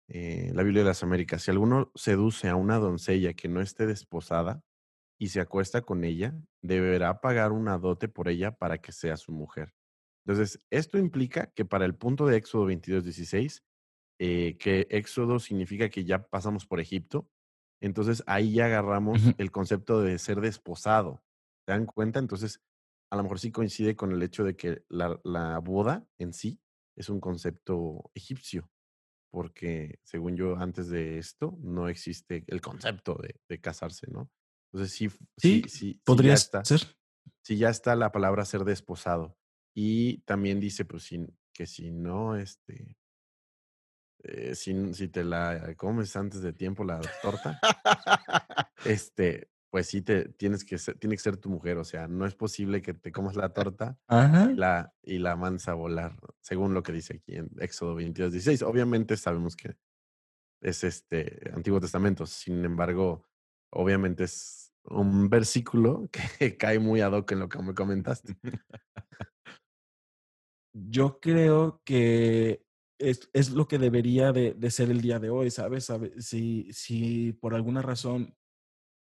eh, la Biblia de las Américas, si alguno seduce a una doncella que no esté desposada y se acuesta con ella, deberá pagar una dote por ella para que sea su mujer. Entonces, esto implica que para el punto de Éxodo 22, 16, eh, que Éxodo significa que ya pasamos por Egipto, entonces ahí ya agarramos el concepto de ser desposado. ¿Se dan cuenta? Entonces, a lo mejor sí coincide con el hecho de que la, la boda en sí es un concepto egipcio, porque según yo, antes de esto, no existe el concepto de, de casarse, ¿no? Entonces sí, sí, sí, podría ser. Sí, ya está la palabra ser desposado. Y también dice, pues, que si no, este, eh, si, si, te la comes antes de tiempo la torta, este, pues sí te tienes que ser, tiene que ser tu mujer, o sea, no es posible que te comas la torta y la, y la mandes a volar, según lo que dice aquí en Éxodo 22, 16. Obviamente sabemos que es este Antiguo Testamento, sin embargo, obviamente es un versículo que cae muy ad hoc en lo que me comentaste. Yo creo que es, es lo que debería de, de, ser el día de hoy, ¿sabes? Si, si por alguna razón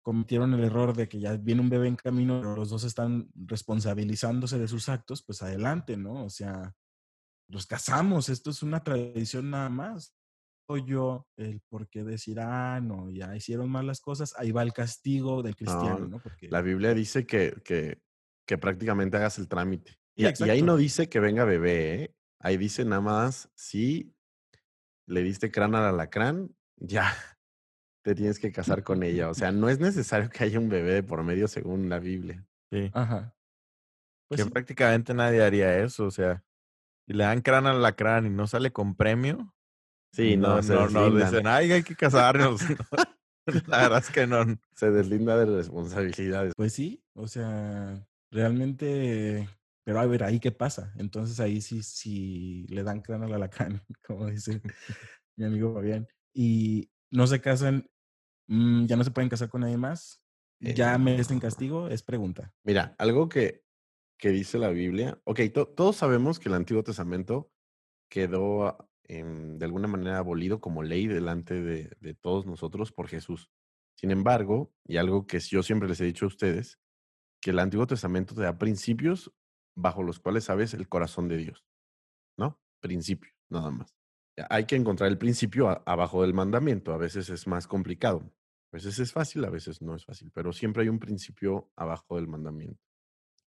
cometieron el error de que ya viene un bebé en camino, pero los dos están responsabilizándose de sus actos, pues adelante, ¿no? O sea, los casamos, esto es una tradición nada más. O yo, el por qué decir, ah, no, ya hicieron mal las cosas, ahí va el castigo del cristiano, ¿no? Porque la Biblia dice que, que, que prácticamente hagas el trámite. Y, y, ahí no dice que venga bebé, ¿eh? Ahí dice nada más, si le diste crán al alacrán, ya, te tienes que casar con ella. O sea, no es necesario que haya un bebé por medio según la Biblia. Sí. Ajá. Pues que prácticamente nadie haría eso. O sea, si le dan crán al lacrán y no sale con premio. Sí, no, no, no, no dicen, ay, hay que casarnos. la verdad es que no. Se deslinda de responsabilidades. Pues sí, o sea, realmente pero a ver, ahí qué pasa. Entonces ahí sí, sí le dan crán al alacrán, como dice mi amigo Fabián. Y no se casan Mm, ya no se pueden casar con nadie más, ya merecen castigo, es pregunta. Mira, algo que, que dice la Biblia, ok, todos sabemos que el Antiguo Testamento quedó de alguna manera abolido como ley delante de, de todos nosotros por Jesús. Sin embargo, y algo que yo siempre les he dicho a ustedes, que el Antiguo Testamento te da principios bajo los cuales sabes el corazón de Dios, ¿no? Principios, nada más hay que encontrar el principio abajo del mandamiento. A veces es más complicado. A veces es fácil, a veces no es fácil, pero siempre hay un principio abajo del mandamiento.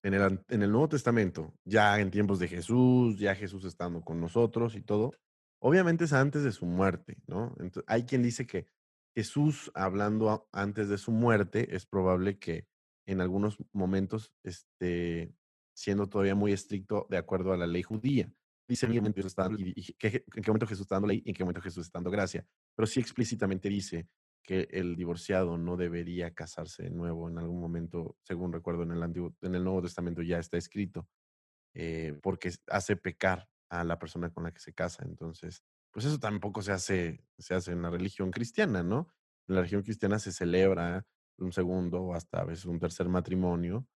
En el, en el Nuevo Testamento, ya en tiempos de Jesús, ya Jesús estando con nosotros y todo, obviamente es antes de su muerte, ¿no? Entonces, hay quien dice que Jesús, hablando antes de su muerte, es probable que en algunos momentos esté siendo todavía muy estricto de acuerdo a la ley judía dice en qué Jesús está dando, y, en qué momento Jesús está dando ley y en qué momento Jesús está dando gracia. Pero sí explícitamente dice que el divorciado no debería casarse de nuevo en algún momento, según recuerdo en el, Antiguo, en el Nuevo Testamento ya está escrito, eh, porque hace pecar a la persona con la que se casa. Entonces, pues eso tampoco se hace, se hace en la religión cristiana, ¿no? En la religión cristiana se celebra un segundo o hasta a veces un tercer matrimonio,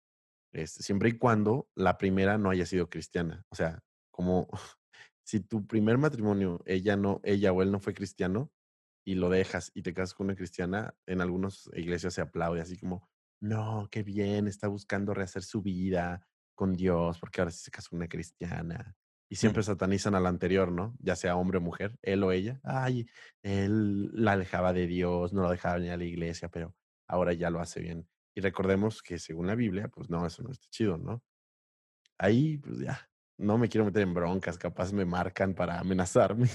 este, siempre y cuando la primera no haya sido cristiana. O sea, como si tu primer matrimonio, ella no, ella o él no fue cristiano y lo dejas y te casas con una cristiana, en algunas iglesias se aplaude así como, no, qué bien, está buscando rehacer su vida con Dios porque ahora sí se casó con una cristiana. Y siempre satanizan al anterior, ¿no? Ya sea hombre o mujer, él o ella. Ay, él la alejaba de Dios, no lo dejaba venir a la iglesia, pero ahora ya lo hace bien. Y recordemos que según la Biblia, pues no, eso no está chido, ¿no? Ahí, pues ya, no me quiero meter en broncas, capaz me marcan para amenazarme.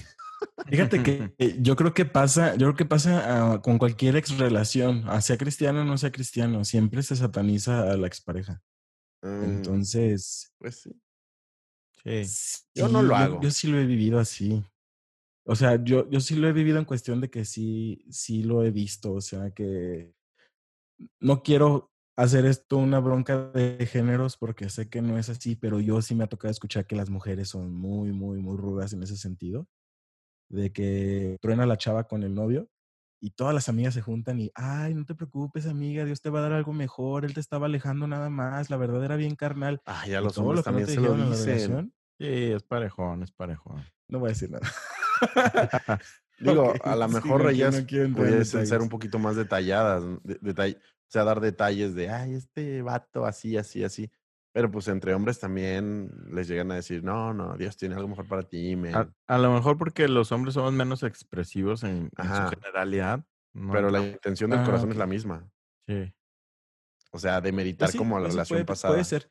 Fíjate que yo creo que pasa, yo creo que pasa ah, con cualquier ex relación, ah, sea cristiano o no sea cristiano, siempre se sataniza a la expareja. Mm, Entonces, pues sí. Sí. Yo no lo hago. Yo, sí lo he vivido así. O sea, yo, yo sí lo he vivido en cuestión de que sí, sí lo he visto. O sea, que no quiero hacer esto una bronca de géneros porque sé que no es así, pero yo sí me ha tocado escuchar que las mujeres son muy, muy, muy rudas en ese sentido, de que truena la chava con el novio y todas las amigas se juntan y, ay, no te preocupes, amiga, Dios te va a dar algo mejor, él te estaba alejando nada más, la verdad era bien carnal. Ah, ya los hombres también se lo dicen. Sí, es parejón, es parejón. No voy a decir nada. Digo, a lo mejor ellas pueden ser un poquito más detalladas, o sea, dar detalles de, ay, este vato así, así, así. Pero pues entre hombres también les llegan a decir, no, no, Dios tiene algo mejor para ti, A, a lo mejor porque los hombres somos menos expresivos en, en su generalidad. Pero la intención del Ah, corazón es la misma. Sí. O sea, de meditar Pues sí, como la relación puede, pasada. Puede ser.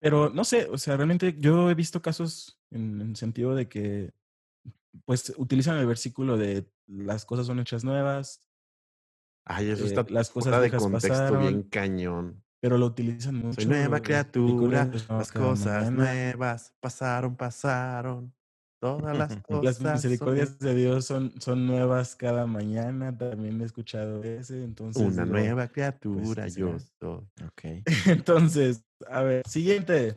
Pero no sé, o sea, realmente yo he visto casos en el sentido de que, pues, utilizan el versículo de las cosas son hechas nuevas, Ay, eso eh, está las cosas de contexto pasaron, bien cañón. pero lo utilizan mucho. Soy nueva las criatura, las cosas nuevas pasaron, pasaron. Todas las Las cosas son misericordias de Dios son, son nuevas cada mañana, también he escuchado ese, entonces una nueva pues, criatura yo soy. Ok. Entonces, a ver, siguiente,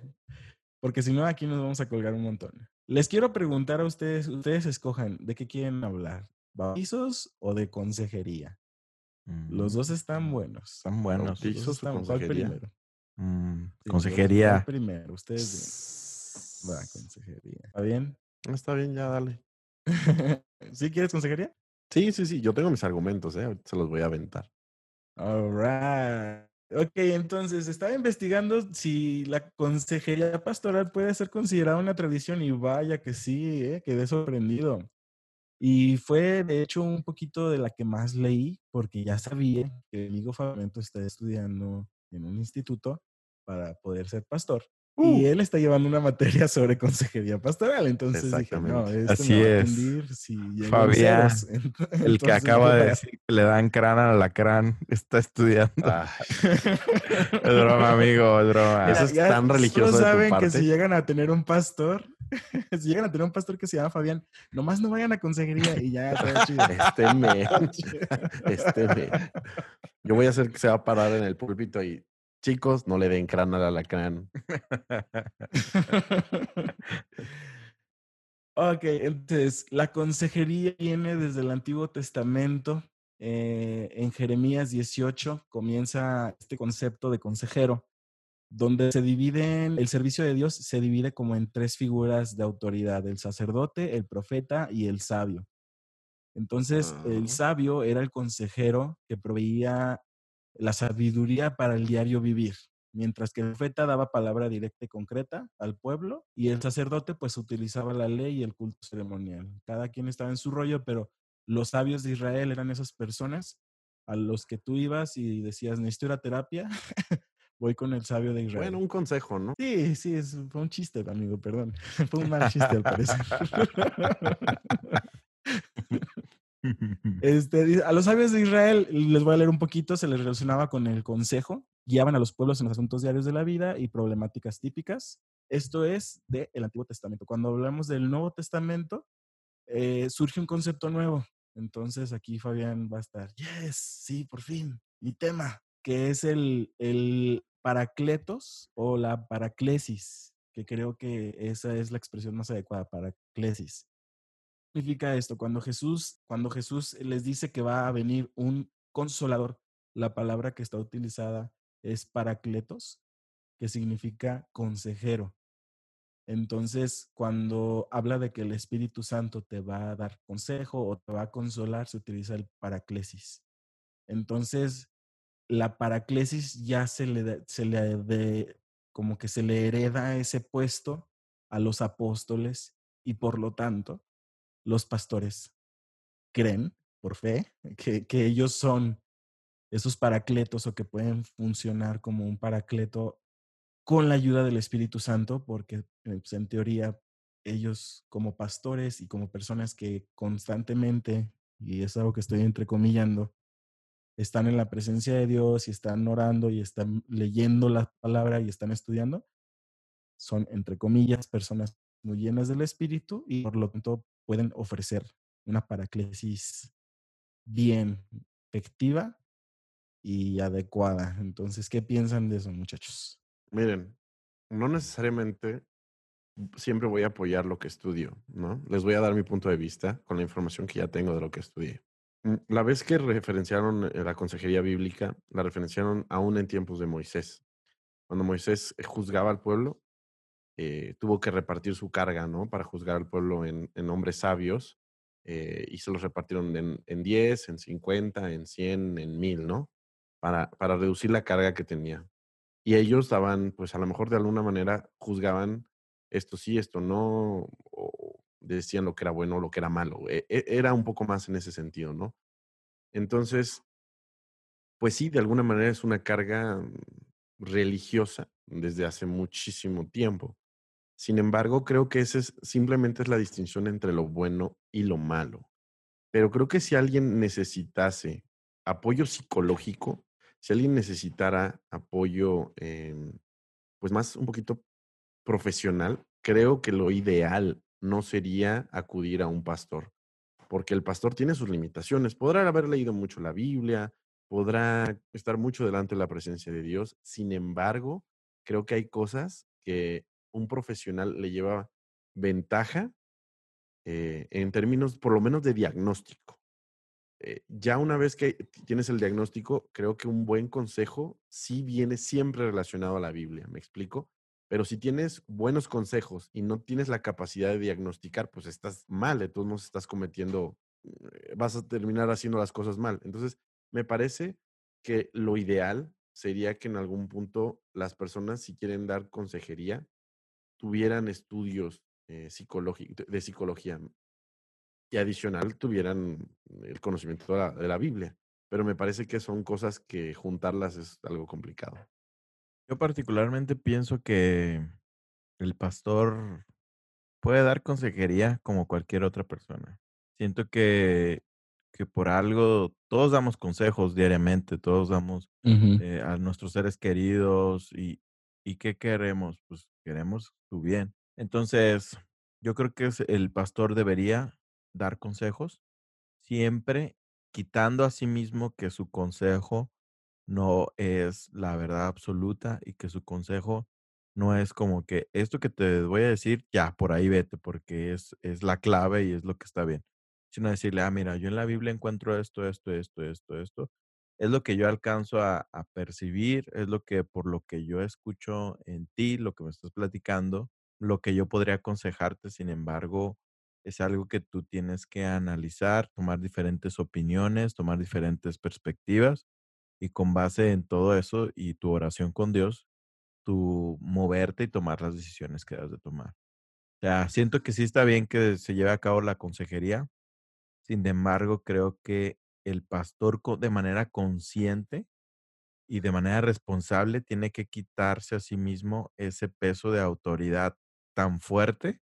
porque si no aquí nos vamos a colgar un montón. Les quiero preguntar a ustedes, ustedes escojan de qué quieren hablar, bautizos o de consejería. Los dos están Mm, buenos. Están buenos. Los dos ¿Bautizos o están- ¿Cuál primero? Mm, Sí, ¿cuál- consejería. ¿Cuál primero? Ustedes digan. Va, consejería. ¿Está bien? Está bien, ya dale. ¿Sí quieres consejería? Sí, sí, sí, yo tengo mis argumentos, ¿eh? Se los voy a aventar. All right. Ok, entonces estaba investigando si la consejería pastoral puede ser considerada una tradición y vaya que sí, eh, quedé sorprendido. Y fue de hecho un poquito de la que más leí porque ya sabía que el amigo Fabio está estudiando en un instituto para poder ser pastor. Y Uh. él está llevando una materia sobre consejería pastoral. Entonces dije, no, Exactamente. este Así me va a es. si Fabián, ceros". El que acaba de decir que le dan crán al alacrán está estudiando. Ay, Es broma, amigo, es broma. Eso es tan solo religioso de tu saben que parte. si llegan a tener un pastor, si llegan a tener un pastor que se llama Fabián, nomás no vayan a consejería y ya todo chido. este me, este me. Yo voy a hacer que se va a parar en el púlpito y, chicos, no le den crán al alacrán. ok, entonces la consejería viene desde el Antiguo Testamento. eh, en Jeremías 18 comienza este concepto de consejero, donde se dividen, el servicio de Dios se divide como en tres figuras de autoridad, el sacerdote, el profeta y el sabio. Entonces, el Ah. sabio era el consejero que proveía la sabiduría para el diario vivir, mientras que el profeta daba palabra directa y concreta al pueblo y el sacerdote pues utilizaba la ley y el culto ceremonial. Cada quien estaba en su rollo, pero los sabios de Israel eran esas personas a los que tú ibas y decías, necesito ir a terapia, voy con el sabio de Israel. Bueno, un consejo, ¿no? Sí, sí, es, fue un chiste, amigo, perdón. Fue un mal chiste al parecer. Este, a los sabios de Israel, les voy a leer un poquito, se les relacionaba con el consejo, guiaban a los pueblos en los asuntos diarios de la vida y problemáticas típicas. Esto es del Antiguo Testamento. Cuando hablamos del Nuevo Testamento, eh, surge un concepto nuevo. Entonces aquí Fabián va a estar, yes, sí, por fin, mi tema, que es el, el paracletos o la paraclesis, que creo que esa es la expresión más adecuada, paraclesis significa esto? Cuando Jesús, cuando Jesús les dice que va a venir un consolador, la palabra que está utilizada es paracletos, que significa consejero. Entonces, cuando habla de que el Espíritu Santo te va a dar consejo o te va a consolar, se utiliza el paraclesis. Entonces, la paraclesis ya se le, se le como que se le hereda ese puesto a los apóstoles y por lo tanto, los pastores creen, por fe, que, que ellos son esos paracletos o que pueden funcionar como un paracleto con la ayuda del Espíritu Santo, porque eh, pues, en teoría ellos como pastores y como personas que constantemente, y es algo que estoy entrecomillando, están en la presencia de Dios y están orando y están leyendo la palabra y están estudiando, son, entre comillas, personas muy llenas del Espíritu y por lo tanto pueden ofrecer una paraclesis bien efectiva y adecuada. Entonces, ¿qué piensan de eso, muchachos? Miren, no necesariamente siempre voy a apoyar lo que estudio, ¿no? Les voy a dar mi punto de vista con la información que ya tengo de lo que estudié. Mm, La vez que referenciaron eh, la consejería bíblica, la referenciaron aún en tiempos de Moisés. Cuando Moisés eh, juzgaba al pueblo, eh, tuvo que repartir su carga, ¿no? Para juzgar al pueblo en, hombres sabios eh, y se los repartieron en, en 10, en 50, en 100, en 1000, ¿no? Para, para reducir la carga que tenía. Y ellos daban, pues a lo mejor de alguna manera juzgaban esto sí, esto no, o decían lo que era bueno, lo que era malo. E, e, era un poco más en ese sentido, ¿no? Entonces, pues sí, de alguna manera es una carga mm, religiosa desde hace muchísimo tiempo. Sin embargo, creo que esa es, simplemente es la distinción entre lo bueno y lo malo. Pero creo que si alguien necesitase apoyo psicológico, si alguien necesitara apoyo, em, pues más un poquito profesional, creo que lo ideal no sería acudir a un pastor, porque el pastor tiene sus limitaciones. Podrá haber leído mucho la Biblia, podrá estar mucho delante de la presencia de Dios, sin embargo, creo que hay cosas que un profesional le lleva ventaja eh, en términos, por lo menos, de diagnóstico. Eh, ya una vez que tienes el diagnóstico, creo que un buen consejo sí viene siempre relacionado a la Biblia, ¿me explico? Pero si tienes buenos consejos y no tienes la capacidad de diagnosticar, pues estás mal, de todos modos estás cometiendo, eh, vas a terminar haciendo las cosas mal. Entonces, me parece que lo ideal sería que en algún punto las personas, si quieren dar consejería, tuvieran estudios eh, de psicología y adicional tuvieran el conocimiento de la Biblia. Pero me parece que son cosas que juntarlas es algo complicado. Yo particularmente pienso que el pastor puede dar consejería como cualquier otra persona. Siento que, que por algo todos damos consejos diariamente, todos damos eh, a nuestros seres queridos y, y ¿qué queremos? Pues queremos su bien. Entonces, yo creo que el pastor debería dar consejos siempre quitando a sí mismo que su consejo no es la verdad absoluta y que su consejo no es como que esto que te voy a decir, ya, por ahí vete, porque es, es la clave y es lo que está bien. Sino decirle, ah, mira, yo en la Biblia encuentro esto, esto, esto, esto, esto. Es lo que yo alcanzo a, a percibir, es lo que por lo que yo escucho en ti, lo que me estás platicando, lo que yo podría aconsejarte, sin embargo, es algo que tú tienes que analizar, tomar diferentes opiniones, tomar diferentes perspectivas y con base en todo eso y tu oración con Dios, tu moverte y tomar las decisiones que debes de tomar. O sea, siento que sí está bien que se lleve a cabo la consejería. Sin embargo, creo que el pastor de manera consciente y de manera responsable tiene que quitarse a sí mismo ese peso de autoridad tan fuerte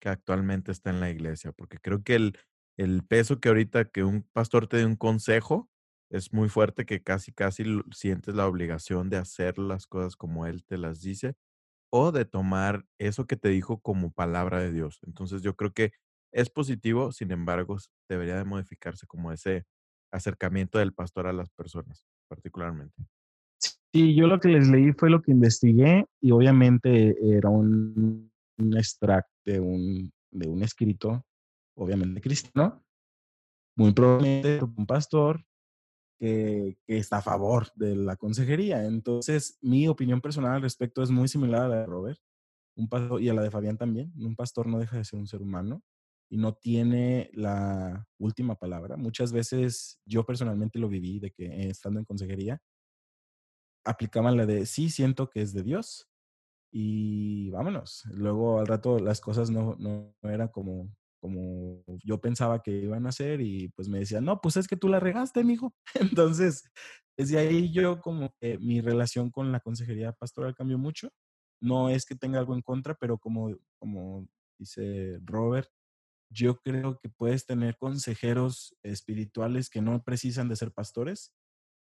que actualmente está en la iglesia, porque creo que el, el peso que ahorita que un pastor te dé un consejo es muy fuerte que casi, casi sientes la obligación de hacer las cosas como Él te las dice o de tomar eso que te dijo como palabra de Dios. Entonces yo creo que es positivo, sin embargo, debería de modificarse como ese acercamiento del pastor a las personas, particularmente. Sí, yo lo que les leí fue lo que investigué y obviamente era un, un extracto de un, de un escrito, obviamente cristiano, muy probablemente un pastor que, está a favor de la consejería. Entonces, mi opinión personal al respecto es muy similar a la de Robert un pastor, y a la de Fabián también. Un pastor no deja de ser un ser humano y no tiene la última palabra. Muchas veces yo personalmente lo viví de que eh, estando en consejería aplicaban la de sí, siento que es de Dios y vámonos. Luego al rato las cosas no, no eran como como yo pensaba que iban a hacer y pues me decían, no, pues es que tú la regaste, mijo. Entonces, desde ahí yo como mi relación con la consejería pastoral cambió mucho. No es que tenga algo en contra, pero como, como dice Robert, yo creo que puedes tener consejeros espirituales que no precisan de ser pastores.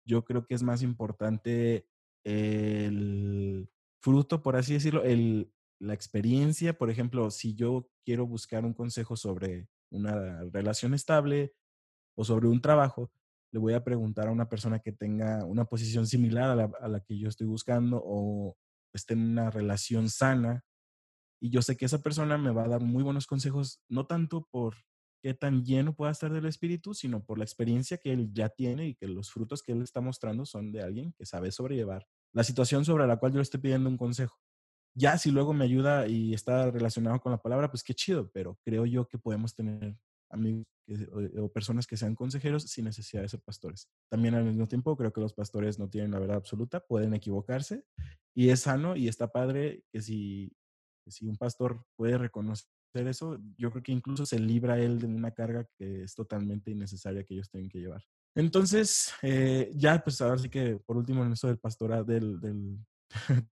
Yo creo que es más importante el fruto, por así decirlo, el, la experiencia, por ejemplo, si yo quiero buscar un consejo sobre una relación estable o sobre un trabajo, le voy a preguntar a una persona que tenga una posición similar a la, que yo estoy buscando o esté en una relación sana. Y yo sé que esa persona me va a dar muy buenos consejos, no tanto por qué tan lleno pueda estar del espíritu, sino por la experiencia que él ya tiene y que los frutos que él está mostrando son de alguien que sabe sobrellevar la situación sobre la cual yo le estoy pidiendo un consejo. Ya si luego me ayuda y está relacionado con la palabra, pues qué chido, pero creo yo que podemos tener amigos o, personas que sean consejeros sin necesidad de ser pastores. También al mismo tiempo creo que los pastores no tienen la verdad absoluta, pueden equivocarse y es sano y está padre que si, si un pastor puede reconocer eso, yo creo que incluso se libra él de una carga que es totalmente innecesaria que ellos tienen que llevar. Entonces, eh, ya, pues ahora sí que por último en eso del pastorado, del, del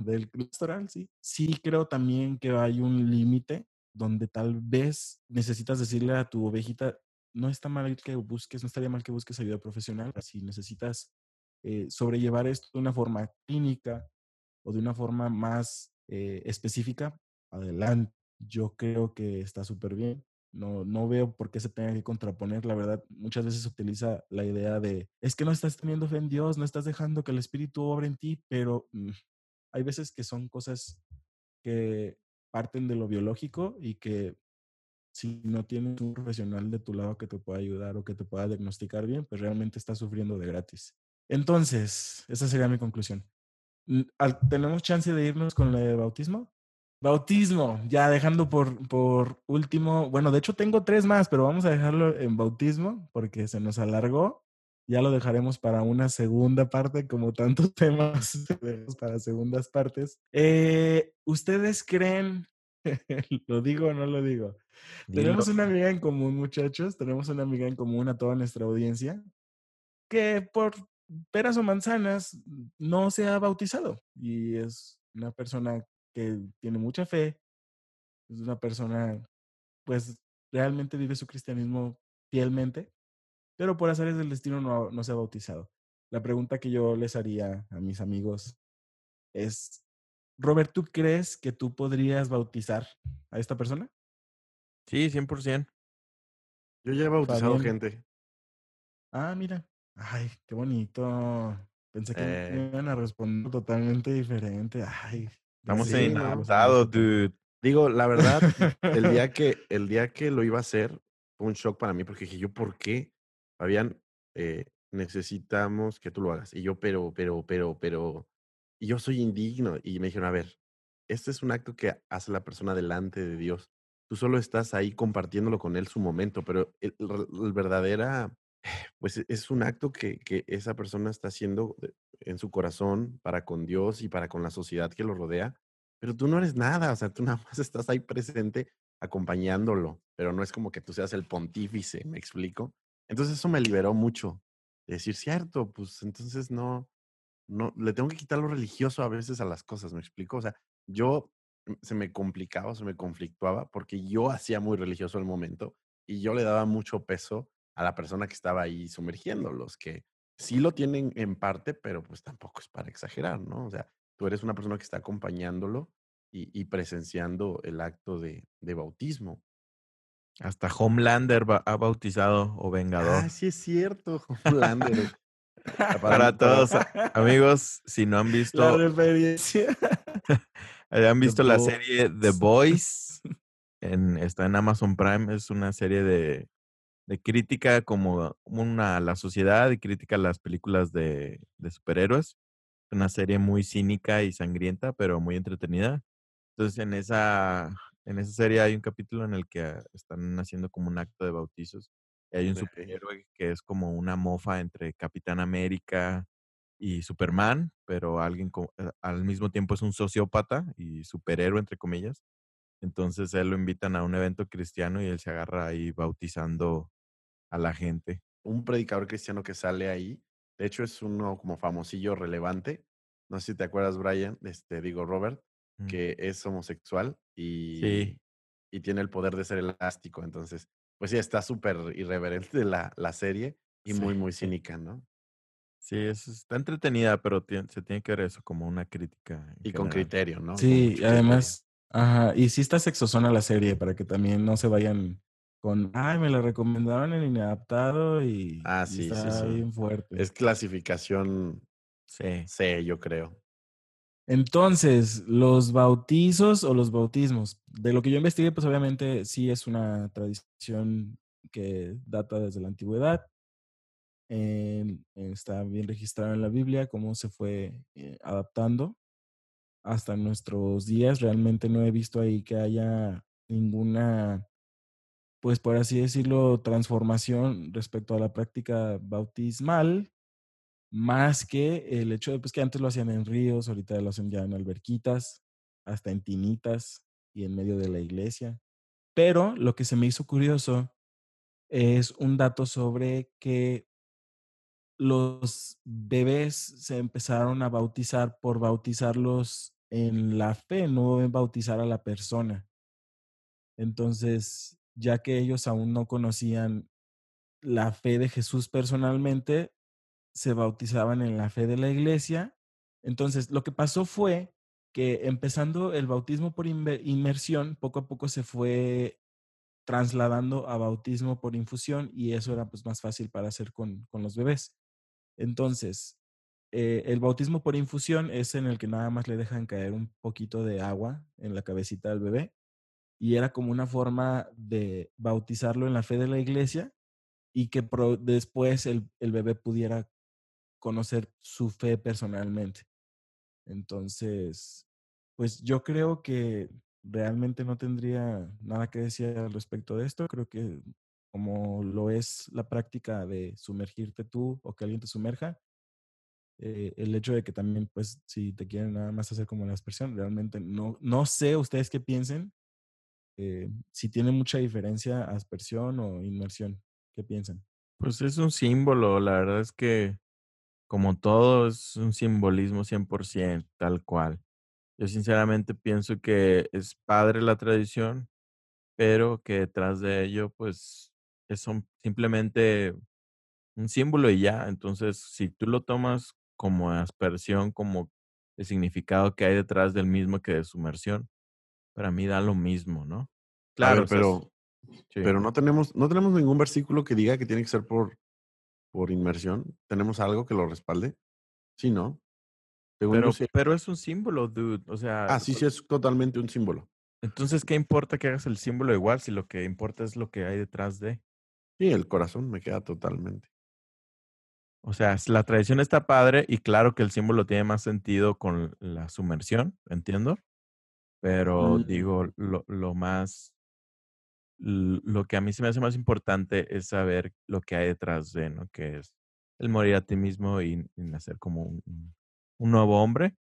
del pastoral, sí. Sí creo también que hay un límite donde tal vez necesitas decirle a tu ovejita, no está mal que busques, no estaría mal que busques ayuda profesional, si necesitas eh, sobrellevar esto de una forma clínica o de una forma más eh, específica, adelante. Yo creo que está súper bien. No, no veo por qué se tenga que contraponer. La verdad, muchas veces se utiliza la idea de, es que no estás teniendo fe en Dios, no estás dejando que el Espíritu obre en ti, pero mm, hay veces que son cosas que parten de lo biológico y que si no tienes un profesional de tu lado que te pueda ayudar o que te pueda diagnosticar bien, pues realmente estás sufriendo de gratis. Entonces, esa sería mi conclusión. ¿Tenemos chance de irnos con el bautismo? Bautismo, ya dejando por, por último, bueno, de hecho tengo tres más, pero vamos a dejarlo en bautismo porque se nos alargó. Ya lo dejaremos para una segunda parte, como tantos temas para segundas partes. Eh, ¿Ustedes creen, lo digo o no lo digo? Tenemos una amiga en común, muchachos, tenemos una amiga en común a toda nuestra audiencia, que por peras o manzanas no se ha bautizado y es una persona que tiene mucha fe, es una persona, pues realmente vive su cristianismo fielmente, pero por azares del destino no, no se ha bautizado. La pregunta que yo les haría a mis amigos es, Robert, ¿tú crees que tú podrías bautizar a esta persona? Sí, 100%. Yo ya he bautizado gente. Ah, mira. Ay, qué bonito. Pensé que me eh. iban a responder totalmente diferente. Ay, Estamos sí, dude. Digo, la verdad, el día que el día que lo iba a hacer fue un shock para mí porque dije, yo, ¿por qué? Fabián, eh, necesitamos que tú lo hagas. Y yo, pero, pero, pero, pero, y yo soy indigno. Y me dijeron, a ver, este es un acto que hace la persona delante de Dios. Tú solo estás ahí compartiéndolo con él su momento, pero el, el verdadera, pues es un acto que, que esa persona está haciendo en su corazón para con Dios y para con la sociedad que lo rodea, pero tú no eres nada, o sea, tú nada más estás ahí presente acompañándolo, pero no es como que tú seas el pontífice, ¿me explico? Entonces eso me liberó mucho, de decir, cierto, pues entonces no, no, le tengo que quitar lo religioso a veces a las cosas, ¿me explico? O sea, yo mm, se me complicaba, se me conflictuaba porque yo hacía muy religioso el momento y yo le daba mucho peso a la persona que estaba ahí sumergiéndolos, que sí lo tienen en parte, pero pues tampoco es para exagerar, ¿no? O sea, tú eres una persona que está acompañándolo y, presenciando el acto de, bautismo. Hasta Homelander ha bautizado o Vengador. Ah, sí es cierto, Homelander. para, todos, amigos, si no han visto... La referencia. han visto la serie The Boys, en, está en Amazon Prime, es una serie de de crítica como una, a la sociedad y crítica a las películas de, de superhéroes. Una serie muy cínica y sangrienta, pero muy entretenida. Entonces, en esa, en esa serie hay un capítulo en el que están haciendo como un acto de bautizos. Y hay un superhéroe que es como una mofa entre Capitán América y Superman, pero alguien eh, al mismo tiempo es un sociópata y superhéroe, entre comillas. Entonces él lo invitan a un evento cristiano y él se agarra ahí bautizando a la gente. Un predicador cristiano que sale ahí, de hecho es uno como famosillo relevante. No sé si te acuerdas, Brian, este, digo Robert, mm. que es homosexual y, y tiene el poder de ser elástico. Entonces, pues sí, está súper irreverente la, la serie y muy, muy cínica, ¿no? Sí, es, está entretenida, pero se tiene que ver eso como una crítica. Y con criterio, ¿no? Sí, además, ajá, y sí está sexosona la serie para que también no se vayan con, ay, me lo recomendaron en inadaptado y, ah, sí, está sí, bien fuerte. Es clasificación C. C, yo creo. Entonces, los bautizos o los bautismos, de lo que yo investigué, pues obviamente sí es una tradición que data desde la antigüedad. está bien registrado en la Biblia cómo se fue eh, adaptando hasta nuestros días. Realmente no he visto ahí que haya ninguna pues por así decirlo, transformación respecto a la práctica bautismal. más que el hecho de pues, que antes lo hacían en ríos, ahorita lo hacen ya en alberquitas, hasta en tinitas y en medio de la iglesia. Pero lo que se me hizo curioso es un dato sobre que los bebés se empezaron a bautizar por bautizarlos en la fe, no en bautizar a la persona. Entonces, ya que ellos aún no conocían la fe de Jesús personalmente, se bautizaban en la fe de la iglesia. Entonces, lo que pasó fue que empezando el bautismo por inmersión, poco a poco se fue trasladando a bautismo por infusión y eso era pues más fácil para hacer con, con los bebés. Entonces, eh, el bautismo por infusión es en el que nada más le dejan caer un poquito de agua en la cabecita del bebé y era como una forma de bautizarlo en la fe de la iglesia y que después el, el bebé pudiera conocer su fe personalmente. Entonces, pues yo creo que realmente no tendría nada que decir al respecto de esto. Creo que como lo es la práctica de sumergirte tú o que alguien te sumerja, eh, el hecho de que también, pues, si te quieren nada más hacer como la expresión, realmente no, no sé ustedes qué piensen, eh, si tiene mucha diferencia aspersión o inmersión. ¿Qué piensan? Pues es un símbolo, la verdad es que como todo es un simbolismo 100%, tal cual. Yo sinceramente pienso que es padre la tradición, pero que detrás de ello, pues, es simplemente un símbolo y ya. Entonces, si tú lo tomas como aspersión, como el significado que hay detrás del mismo que de sumersión, para mí da lo mismo, ¿no? Claro, pero, pero no tenemos, no tenemos ningún versículo que diga que tiene que ser por, por inmersión. ¿Tenemos algo que lo respalde? Sí, ¿no? Pero, pero es un símbolo, dude. O sea. Ah, sí, sí, es totalmente un símbolo. Entonces, ¿qué importa que hagas el símbolo igual si lo que importa es lo que hay detrás de? Sí, el corazón me queda totalmente. O sea, la tradición está padre y claro que el símbolo tiene más sentido con la sumersión, entiendo. Pero mm. digo, lo, lo más, lo que a mí se me hace más importante es saber lo que hay detrás de, ¿no? Que es el morir a ti mismo y, nacer como un, un nuevo hombre.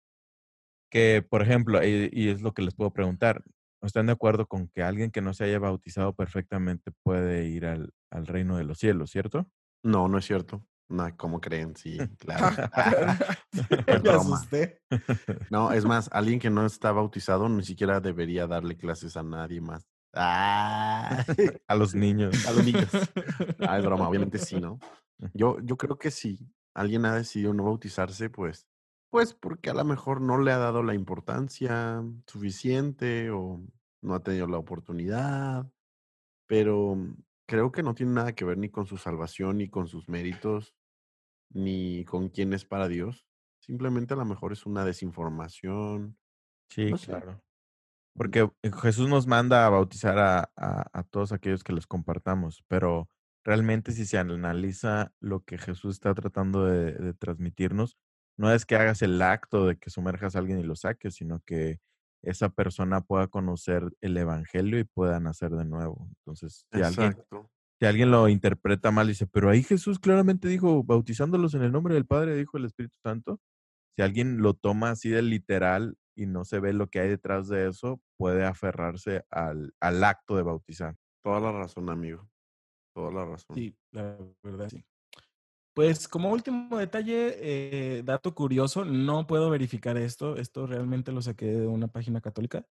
Que, por ejemplo, y, es lo que les puedo preguntar, ¿están de acuerdo con que alguien que no se haya bautizado perfectamente puede ir al, al reino de los cielos, cierto? No, no es cierto. No, ¿cómo creen? Sí, claro. No, es más, alguien que no está bautizado ni siquiera debería darle clases a nadie más. Ah. a los niños. A los niños. Ah, es broma, obviamente sí, ¿no? Yo, yo creo que si alguien ha decidido no bautizarse, pues pues porque a lo mejor no le ha dado la importancia suficiente o no ha tenido la oportunidad, pero creo que no tiene nada que ver ni con su salvación, ni con sus méritos, ni con quién es para Dios. Simplemente a lo mejor es una desinformación. Sí, claro. Porque Jesús nos manda a bautizar a, a, todos aquellos que los compartamos, pero realmente si se analiza lo que Jesús está tratando de transmitirnos, no es que hagas el acto de que sumerjas a alguien y lo saques, sino que esa persona pueda conocer el evangelio y pueda nacer de nuevo. Entonces, si alguien, si alguien lo interpreta mal, dice, pero ahí Jesús claramente dijo, bautizándolos en el nombre del Padre, dijo el Espíritu Santo. Si alguien lo toma así de literal y no se ve lo que hay detrás de eso, puede aferrarse al, al acto de bautizar. Toda la razón, amigo. Toda la razón. Sí, la verdad, sí. Pues como último detalle, eh, dato curioso, no puedo verificar esto, esto realmente lo saqué de una página católica,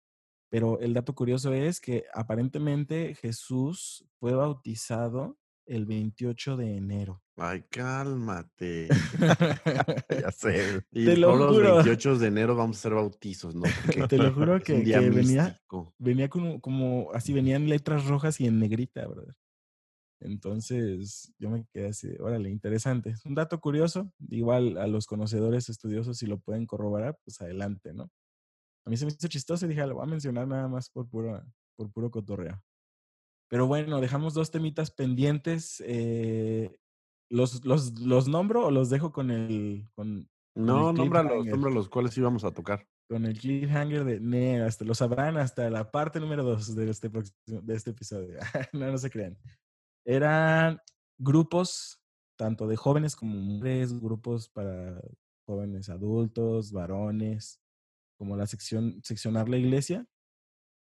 pero el dato curioso es que aparentemente Jesús fue bautizado el 28 de enero. Ay, cálmate. ya sé. Y Te lo juro. los 28 de enero vamos a hacer bautizos, ¿no? Te lo juro que, venía, venía como, como, así venían letras rojas y en negrita, ¿verdad? Entonces yo me quedé así, órale, interesante. Un dato curioso, igual a los conocedores estudiosos si lo pueden corroborar, pues adelante, ¿no? A mí se me hizo chistoso y dije, ah, lo voy a mencionar nada más por puro, por puro cotorreo. Pero bueno, dejamos dos temitas pendientes. Eh, ¿los, los, ¿Los nombro o los dejo con el... Con, no, nómbralos, los cuáles íbamos a tocar. Con el cliffhanger de, ne, hasta lo sabrán hasta la parte número dos de este, de este episodio. no, no se crean eran grupos tanto de jóvenes como mujeres, grupos para jóvenes adultos, varones, como la sección, seccionar la iglesia.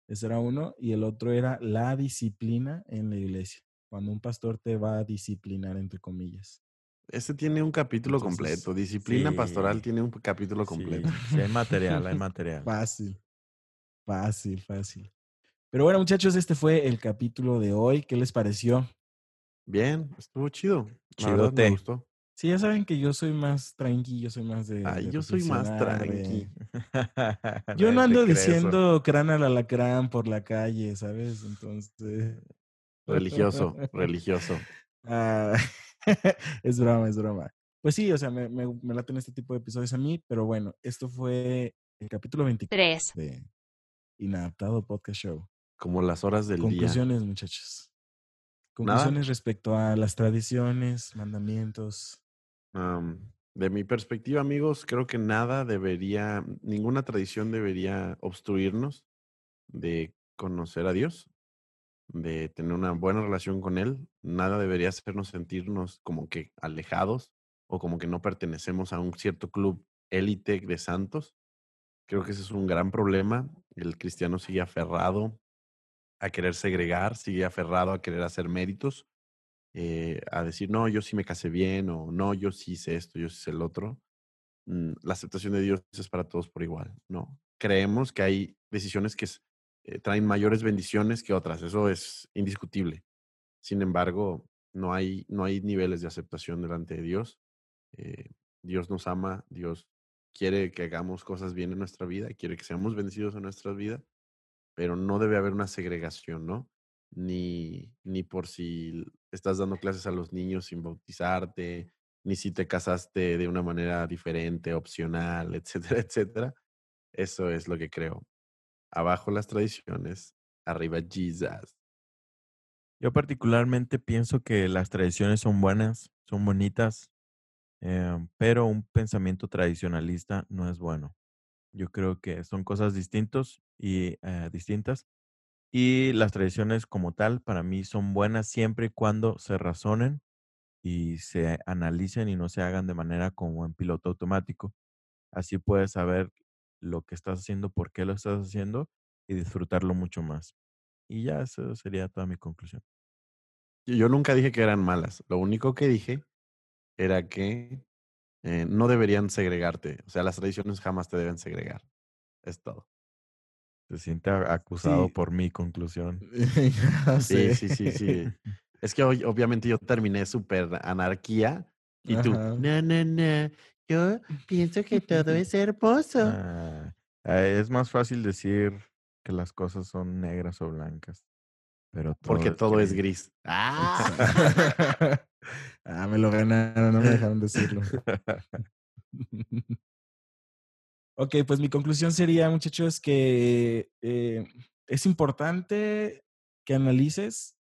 Ese era uno. Y el otro era la disciplina en la iglesia. Cuando un pastor te va a disciplinar, entre comillas. Ese tiene un capítulo completo. Disciplina pastoral tiene un capítulo completo. Sí, hay material, hay material. Fácil. Fácil, fácil. Pero bueno, muchachos, este fue el capítulo de hoy. ¿Qué les pareció? Bien, estuvo chido. Chido te gustó. Sí, ya saben que yo soy más tranqui, yo soy más de. Ay, yo soy más tranqui. yo no ando diciendo crán al alacrán por la calle, ¿sabes? Entonces. Religioso, religioso. Ah, es broma, es broma. Pues sí, o sea, me, me, me laten este tipo de episodios a mí, pero bueno, esto fue el capítulo 23 de Inadaptado Podcast Show. Como las horas del día. Conclusiones, muchachos. Conclusiones respecto a las tradiciones, mandamientos. de mi perspectiva, amigos, creo que nada debería, ninguna tradición debería obstruirnos de conocer a Dios de tener una buena relación con Él, nada debería hacernos sentirnos como que alejados o como que no pertenecemos a un cierto club élite de santos. Creo que ese es un gran problema. El cristiano sigue aferrado a querer segregar, sigue aferrado a querer hacer méritos, eh, a decir, no, yo sí me casé bien o no, yo sí hice esto, yo sí hice el otro. Mm, la aceptación de Dios es para todos por igual, ¿no? Creemos que hay decisiones que eh, traen mayores bendiciones que otras, eso es indiscutible. Sin embargo, no hay, no hay niveles de aceptación delante de Dios. Eh, Dios nos ama, Dios quiere que hagamos cosas bien en nuestra vida, quiere que seamos bendecidos en nuestra vida, pero no debe haber una segregación, ¿no? Ni, ni por si estás dando clases a los niños sin bautizarte, ni si te casaste de una manera diferente, opcional, etcétera, etcétera. Eso es lo que creo. Abajo las tradiciones, arriba Jesus. Yo particularmente pienso que las tradiciones son buenas, son bonitas, em, pero un pensamiento tradicionalista no es bueno. Yo creo que son cosas distintos y eh, distintas. Y las tradiciones como tal, para mí, son buenas siempre y cuando se razonen y se analicen y no se hagan de manera como en piloto automático. Así puedes saber lo que estás haciendo, por qué lo estás haciendo y disfrutarlo mucho más. Y ya eso sería toda mi conclusión. Yo nunca dije que eran malas. Lo único que dije era que eh, no deberían segregarte. O sea, las tradiciones jamás te deben segregar. Es todo. Se siente acusado por mi conclusión. sí, sí, sí, sí. Es que obviamente yo terminé súper anarquía y tú, no, no, no, yo pienso que todo es hermoso. Ah, ah, es más fácil decir que las cosas son negras o blancas. Pero Porque todo es gris. ¡Ah! Ah, me lo ganaron, no me dejaron decirlo. ok, pues mi conclusión sería, muchachos, que eh, es importante que analices.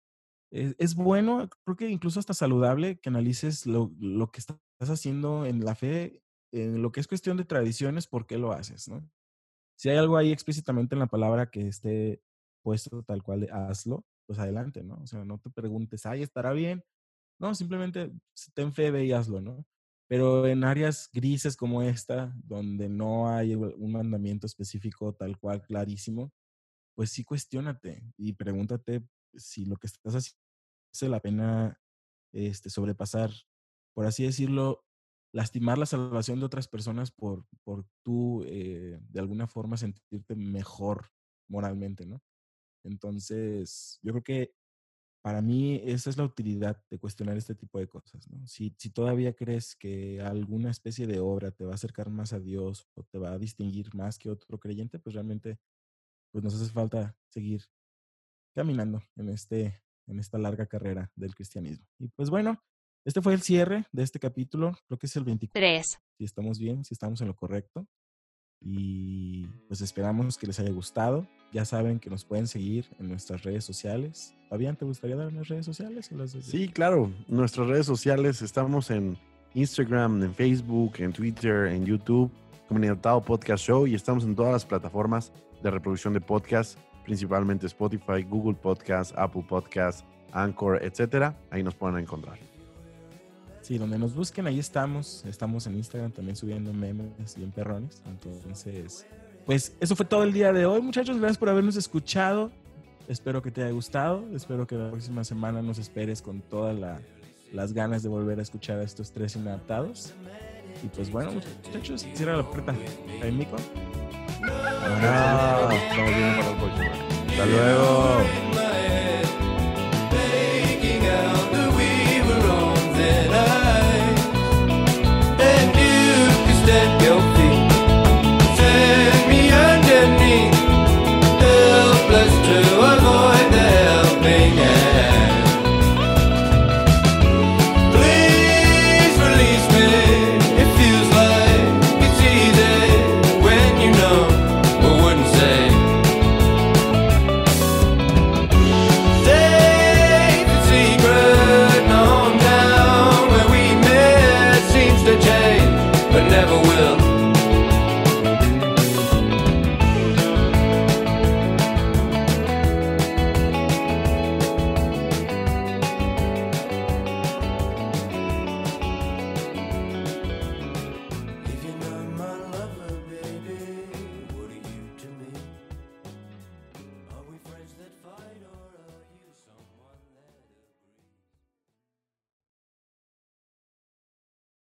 Es, bueno, creo que incluso hasta saludable que analices lo, lo que estás haciendo en la fe, en lo que es cuestión de tradiciones, por qué lo haces, ¿no? Si hay algo ahí explícitamente en la palabra que esté puesto tal cual, hazlo, pues adelante, ¿no? O sea, no te preguntes, ay, estará bien. No, simplemente ten fe, ve y hazlo, ¿no? Pero en áreas grises como esta, donde no hay un mandamiento específico tal cual clarísimo, pues sí cuestionate y pregúntate si lo que estás haciendo vale la pena este, sobrepasar, por así decirlo, lastimar la salvación de otras personas por, por tú, eh, de alguna forma, sentirte mejor moralmente, ¿no? Entonces, yo creo que para mí esa es la utilidad de cuestionar este tipo de cosas, ¿no? Si, si todavía crees que alguna especie de obra te va a acercar más a Dios o te va a distinguir más que otro creyente, pues realmente pues nos hace falta seguir caminando en, este, en esta larga carrera del cristianismo. Y pues bueno, este fue el cierre de este capítulo. Creo que es el 23. Si estamos bien, si estamos en lo correcto. Y pues esperamos que les haya gustado. Ya saben que nos pueden seguir en nuestras redes sociales. Fabián, ¿te gustaría dar unas redes sociales? Sí, claro. Nuestras redes sociales estamos en Instagram, en Facebook, en Twitter, en YouTube, Comunidad Podcast Show y estamos en todas las plataformas de reproducción de podcast, principalmente Spotify, Google Podcast, Apple Podcast, Anchor, etcétera. Ahí nos pueden encontrar. Sí, donde nos busquen, ahí estamos. Estamos en Instagram también subiendo memes y en perrones. Entonces, pues eso fue todo el día de hoy, muchachos. Gracias por habernos escuchado. Espero que te haya gustado. Espero que la próxima semana nos esperes con todas las ganas de volver a escuchar a estos tres inadaptados. Y pues bueno, muchachos, cierra la puerta. ¿Ahí, Mico? No, estamos bien para el próximo. Hasta luego.